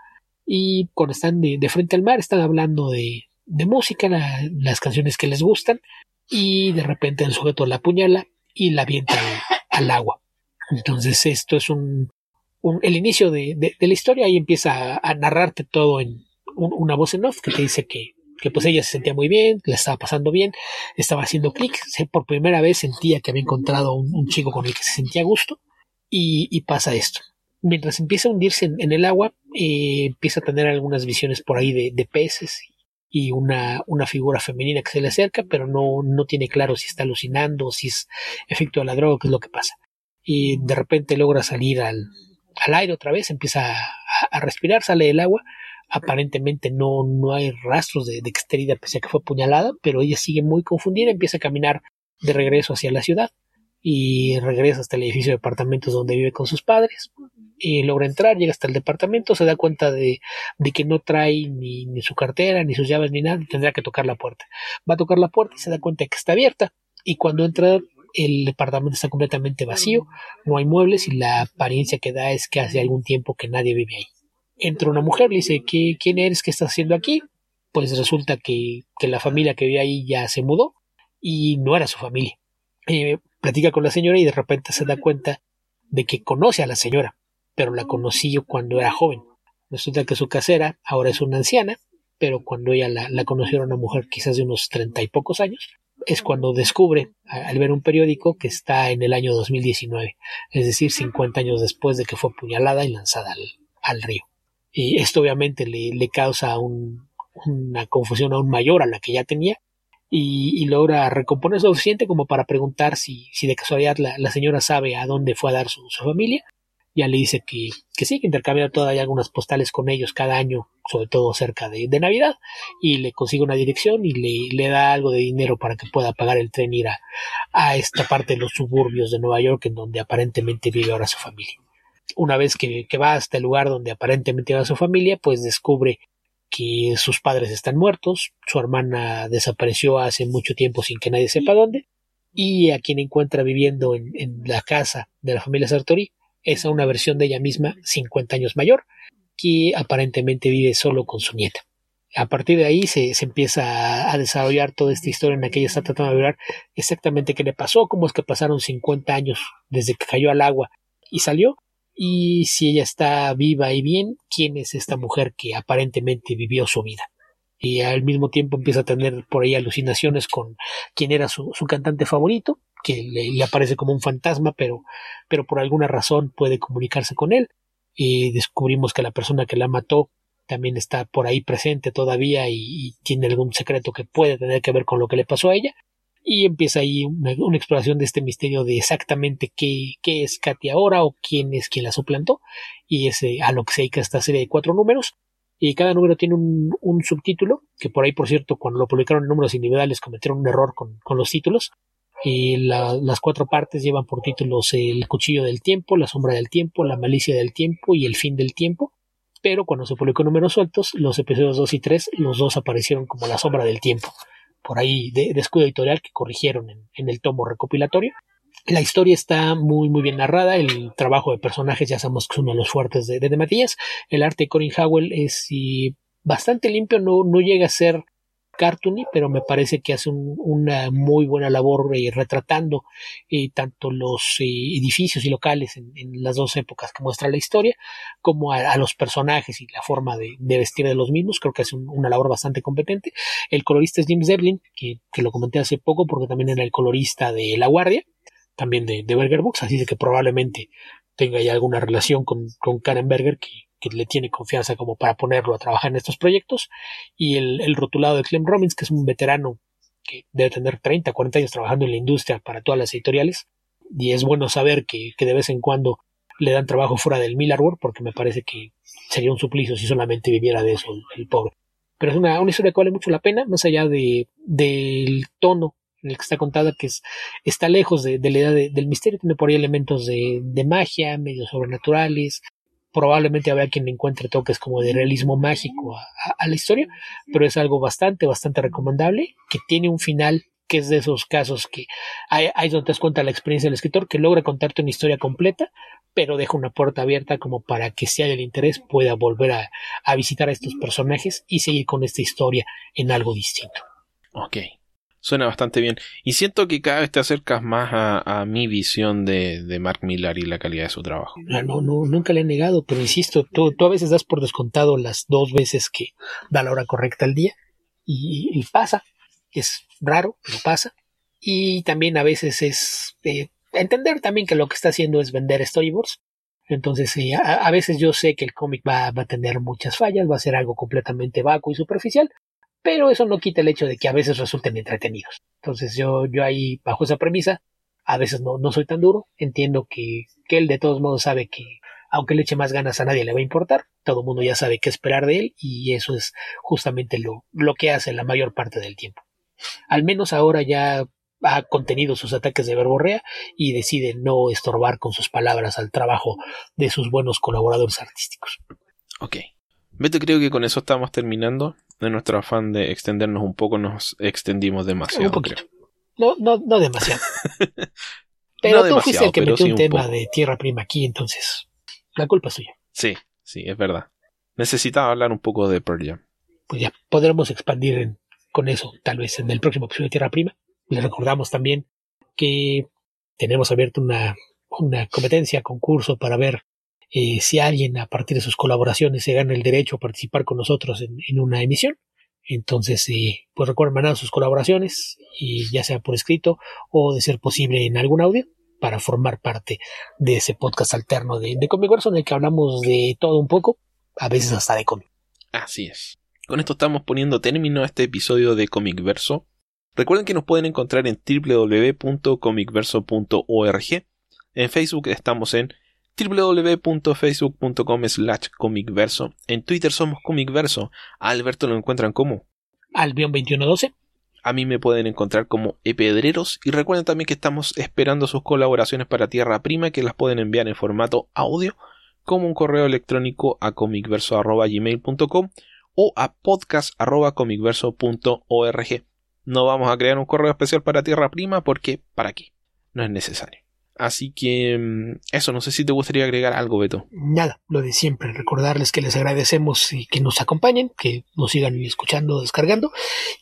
y cuando están de, frente al mar están hablando de, de música, las canciones que les gustan, y de repente el sujeto la apuñala y la avienta al, agua. Entonces esto es un, un el inicio de, de, la historia y empieza a, narrarte todo en una voz en off que te dice que que pues ella se sentía muy bien, la estaba pasando bien, estaba haciendo clic, por primera vez sentía que había encontrado un, chico con el que se sentía a gusto y, pasa esto. Mientras empieza a hundirse en, el agua, eh, empieza a tener algunas visiones por ahí de, peces y una, una, figura femenina que se le acerca, pero no, no tiene claro si está alucinando, si es efecto de la droga, qué es lo que pasa. Y de repente logra salir al, al aire otra vez, empieza a respirar, sale del agua aparentemente no, no hay rastros de, de pese a que fue apuñalada, pero ella sigue muy confundida, empieza a caminar de regreso hacia la ciudad y regresa hasta el edificio de apartamentos donde vive con sus padres y logra entrar, llega hasta el departamento, se da cuenta de, de que no trae ni, ni, su cartera, ni sus llaves, ni nada, tendrá que tocar la puerta. Va a tocar la puerta y se da cuenta de que está abierta y cuando entra el departamento está completamente vacío, no hay muebles y la apariencia que da es que hace algún tiempo que nadie vive ahí. Entra una mujer, le dice, ¿Qué, ¿quién eres? ¿Qué estás haciendo aquí? Pues resulta que, que la familia que vive ahí ya se mudó y no era su familia. Eh, platica con la señora y de repente se da cuenta de que conoce a la señora, pero la conoció cuando era joven. Resulta que su casera ahora es una anciana, pero cuando ella la, la conoció era una mujer quizás de unos treinta y pocos años, es cuando descubre, al ver un periódico, que está en el año 2019, es decir, 50 años después de que fue apuñalada y lanzada al, río. Y esto obviamente le, le causa una confusión aún mayor a la que ya tenía y, logra recomponer suficiente como para preguntar si, si de casualidad la, señora sabe a dónde fue a dar su, familia. Ya le dice que, que sí, que intercambia todavía algunas postales con ellos cada año, sobre todo cerca de, Navidad, y le consigue una dirección y le, le, da algo de dinero para que pueda pagar el tren ir a, a esta parte de los suburbios de Nueva York en donde aparentemente vive ahora su familia. Una vez que, va hasta el lugar donde aparentemente va su familia, pues descubre que sus padres están muertos, su hermana desapareció hace mucho tiempo sin que nadie sepa dónde, y a quien encuentra viviendo en, la casa de la familia Sartori es a una versión de ella misma 50 años mayor, que aparentemente vive solo con su nieta. A partir de ahí se, empieza a, desarrollar toda esta historia en la que ella está tratando de exactamente qué le pasó, cómo es que pasaron 50 años desde que cayó al agua y salió, y si ella está viva y bien, quién es esta mujer que aparentemente vivió su vida. Y al mismo tiempo empieza a tener por ahí alucinaciones con quién era su, cantante favorito, que le, aparece como un fantasma, pero, pero por alguna razón puede comunicarse con él. Y descubrimos que la persona que la mató también está por ahí presente todavía y tiene algún secreto que puede tener que ver con lo que le pasó a ella y empieza ahí una, exploración de este misterio de exactamente qué, qué, es Katy ahora o quién es quien la suplantó. Y es a lo que se dedica esta serie de cuatro números. Y cada número tiene un, un subtítulo que por ahí por cierto cuando lo publicaron en números individuales cometieron un error con, con los títulos. Y las cuatro partes llevan por títulos el cuchillo del tiempo, la sombra del tiempo, la malicia del tiempo y el fin del tiempo. Pero cuando se publicó números sueltos los episodios 2 y 3 los dos aparecieron como la sombra del tiempo por ahí de, escudo editorial que corrigieron en, el tomo recopilatorio. La historia está muy muy bien narrada, el trabajo de personajes ya sabemos que es uno de los fuertes de, de, Matías, el arte de Corin Howell es bastante limpio, no, no llega a ser cartoony, pero me parece que hace una muy buena labor eh, retratando eh, tanto los eh, edificios y locales en, las dos épocas que muestra la historia, como a, los personajes y la forma de, vestir de los mismos. Creo que hace una labor bastante competente. El colorista es James Devlin, que, lo comenté hace poco porque también era el colorista de La Guardia, también de, de Berger Books, así de que probablemente tenga ya alguna relación con, con Karen Berger, que, que le tiene confianza como para ponerlo a trabajar en estos proyectos, y el, rotulado de Clem Robbins, que es un veterano que debe tener 30, 40 años trabajando en la industria para todas las editoriales, y es bueno saber que, de vez en cuando le dan trabajo fuera del Miller World, porque me parece que sería un suplicio si solamente viviera de eso el, pobre. Pero es una, historia que vale mucho la pena, más allá de, del tono en el que está contada, que es, está lejos de, la edad del misterio, tiene por ahí elementos de, de magia, medios sobrenaturales, probablemente habrá quien encuentre toques como de realismo mágico a, la historia, pero es algo bastante, bastante recomendable, que tiene un final que es de esos casos que hay, donde te das cuenta la experiencia del escritor, que logra contarte una historia completa, pero deja una puerta abierta como para que si hay el interés pueda volver a, a visitar a estos personajes y seguir con esta historia en algo distinto. Ok. Suena bastante bien. Y siento que cada vez te acercas más a, mi visión de, Mark Millar y la calidad de su trabajo. No, no, nunca le he negado, pero insisto, tú, tú, a veces das por descontado las dos veces que da la hora correcta al día. Y, pasa. Es raro, pero pasa. Y también a veces es eh, entender también que lo que está haciendo es vender storyboards. Entonces, a, a, veces yo sé que el cómic va, va, a tener muchas fallas, va a ser algo completamente vacuo y superficial, pero eso no quita el hecho de que a veces resulten entretenidos. Entonces yo, yo ahí, bajo esa premisa, a veces no, no soy tan duro, entiendo que, que él de todos modos sabe que aunque le eche más ganas a nadie le va a importar, todo el mundo ya sabe qué esperar de él y eso es justamente lo, lo que hace la mayor parte del tiempo. Al menos ahora ya ha contenido sus ataques de verborrea y decide no estorbar con sus palabras al trabajo de sus buenos colaboradores artísticos. Ok. Beto, creo que con eso estamos terminando de nuestro afán de extendernos un poco, nos extendimos demasiado. Un poquito. No, no, no demasiado. Pero tú fuiste el que metió un tema de tierra prima aquí, entonces la culpa es tuya. Sí, sí, es verdad. Necesitaba hablar un poco de Pearl Jam. Pues ya podremos expandir con eso, tal vez en el próximo episodio de Tierra Prima. Les recordamos también que tenemos abierto una, una competencia, concurso para ver eh, si alguien a partir de sus colaboraciones se gana el derecho a participar con nosotros en, una emisión. Entonces, eh, pues recuerden mandar sus colaboraciones, y ya sea por escrito o de ser posible en algún audio, para formar parte de ese podcast alterno de, de Comic Verso en el que hablamos de todo un poco, a veces hasta de cómic. Así es. Con esto estamos poniendo término a este episodio de Comic Verso. Recuerden que nos pueden encontrar en www.comicverso.org. En Facebook estamos en www.facebook.com slash comicverso. En Twitter somos comicverso. A Alberto lo encuentran como Albion2112. A mí me pueden encontrar como Epedreros y recuerden también que estamos esperando sus colaboraciones para Tierra Prima que las pueden enviar en formato audio como un correo electrónico a comicverso.gmail.com o a podcast.comicverso.org. No vamos a crear un correo especial para Tierra Prima porque ¿para qué? No es necesario. Así que mm, eso, no sé si te gustaría agregar algo, Beto. Nada, lo de siempre, recordarles que les agradecemos y que nos acompañen, que nos sigan escuchando, descargando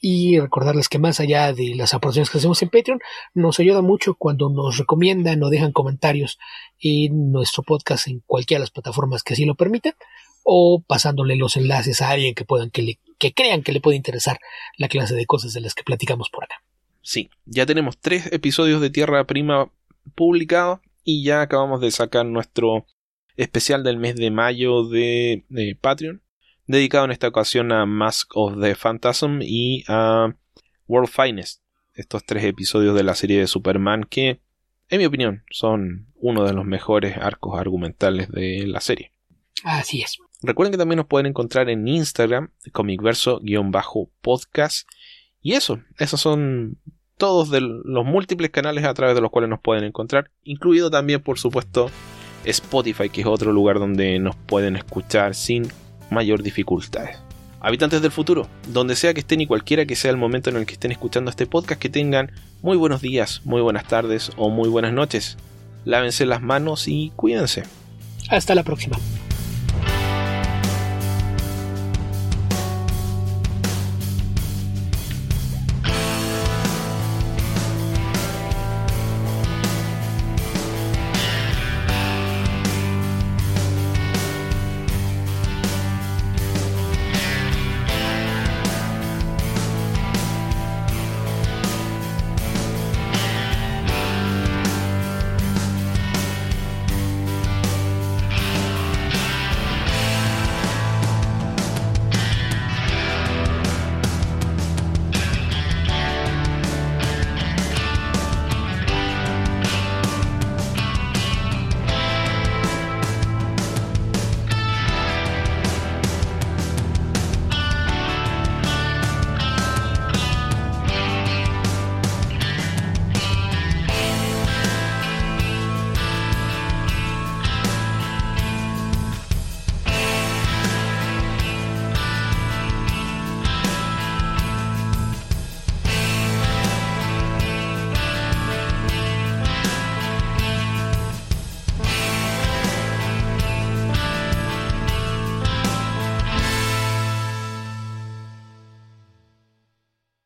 y recordarles que más allá de las aportaciones que hacemos en Patreon, nos ayuda mucho cuando nos recomiendan o dejan comentarios en nuestro podcast en cualquiera de las plataformas que así lo permitan o pasándole los enlaces a alguien que puedan que, le, que crean que le puede interesar la clase de cosas de las que platicamos por acá. Sí, ya tenemos tres episodios de Tierra Prima publicado y ya acabamos de sacar nuestro especial del mes de mayo de, Patreon, dedicado en esta ocasión a Mask of the Phantasm y a World Finest, estos tres episodios de la serie de Superman que, en mi opinión, son uno de los mejores arcos argumentales de la serie. Así es. Recuerden que también nos pueden encontrar en Instagram, comicverso-podcast. Y eso, esos son todos los múltiples canales a través de los cuales nos pueden encontrar, incluido también, por supuesto, Spotify, que es otro lugar donde nos pueden escuchar sin mayor dificultades. Habitantes del futuro, donde sea que estén y cualquiera que sea el momento en el que estén escuchando este podcast, que tengan muy buenos días, muy buenas tardes o muy buenas noches. Lávense las manos y cuídense. Hasta la próxima.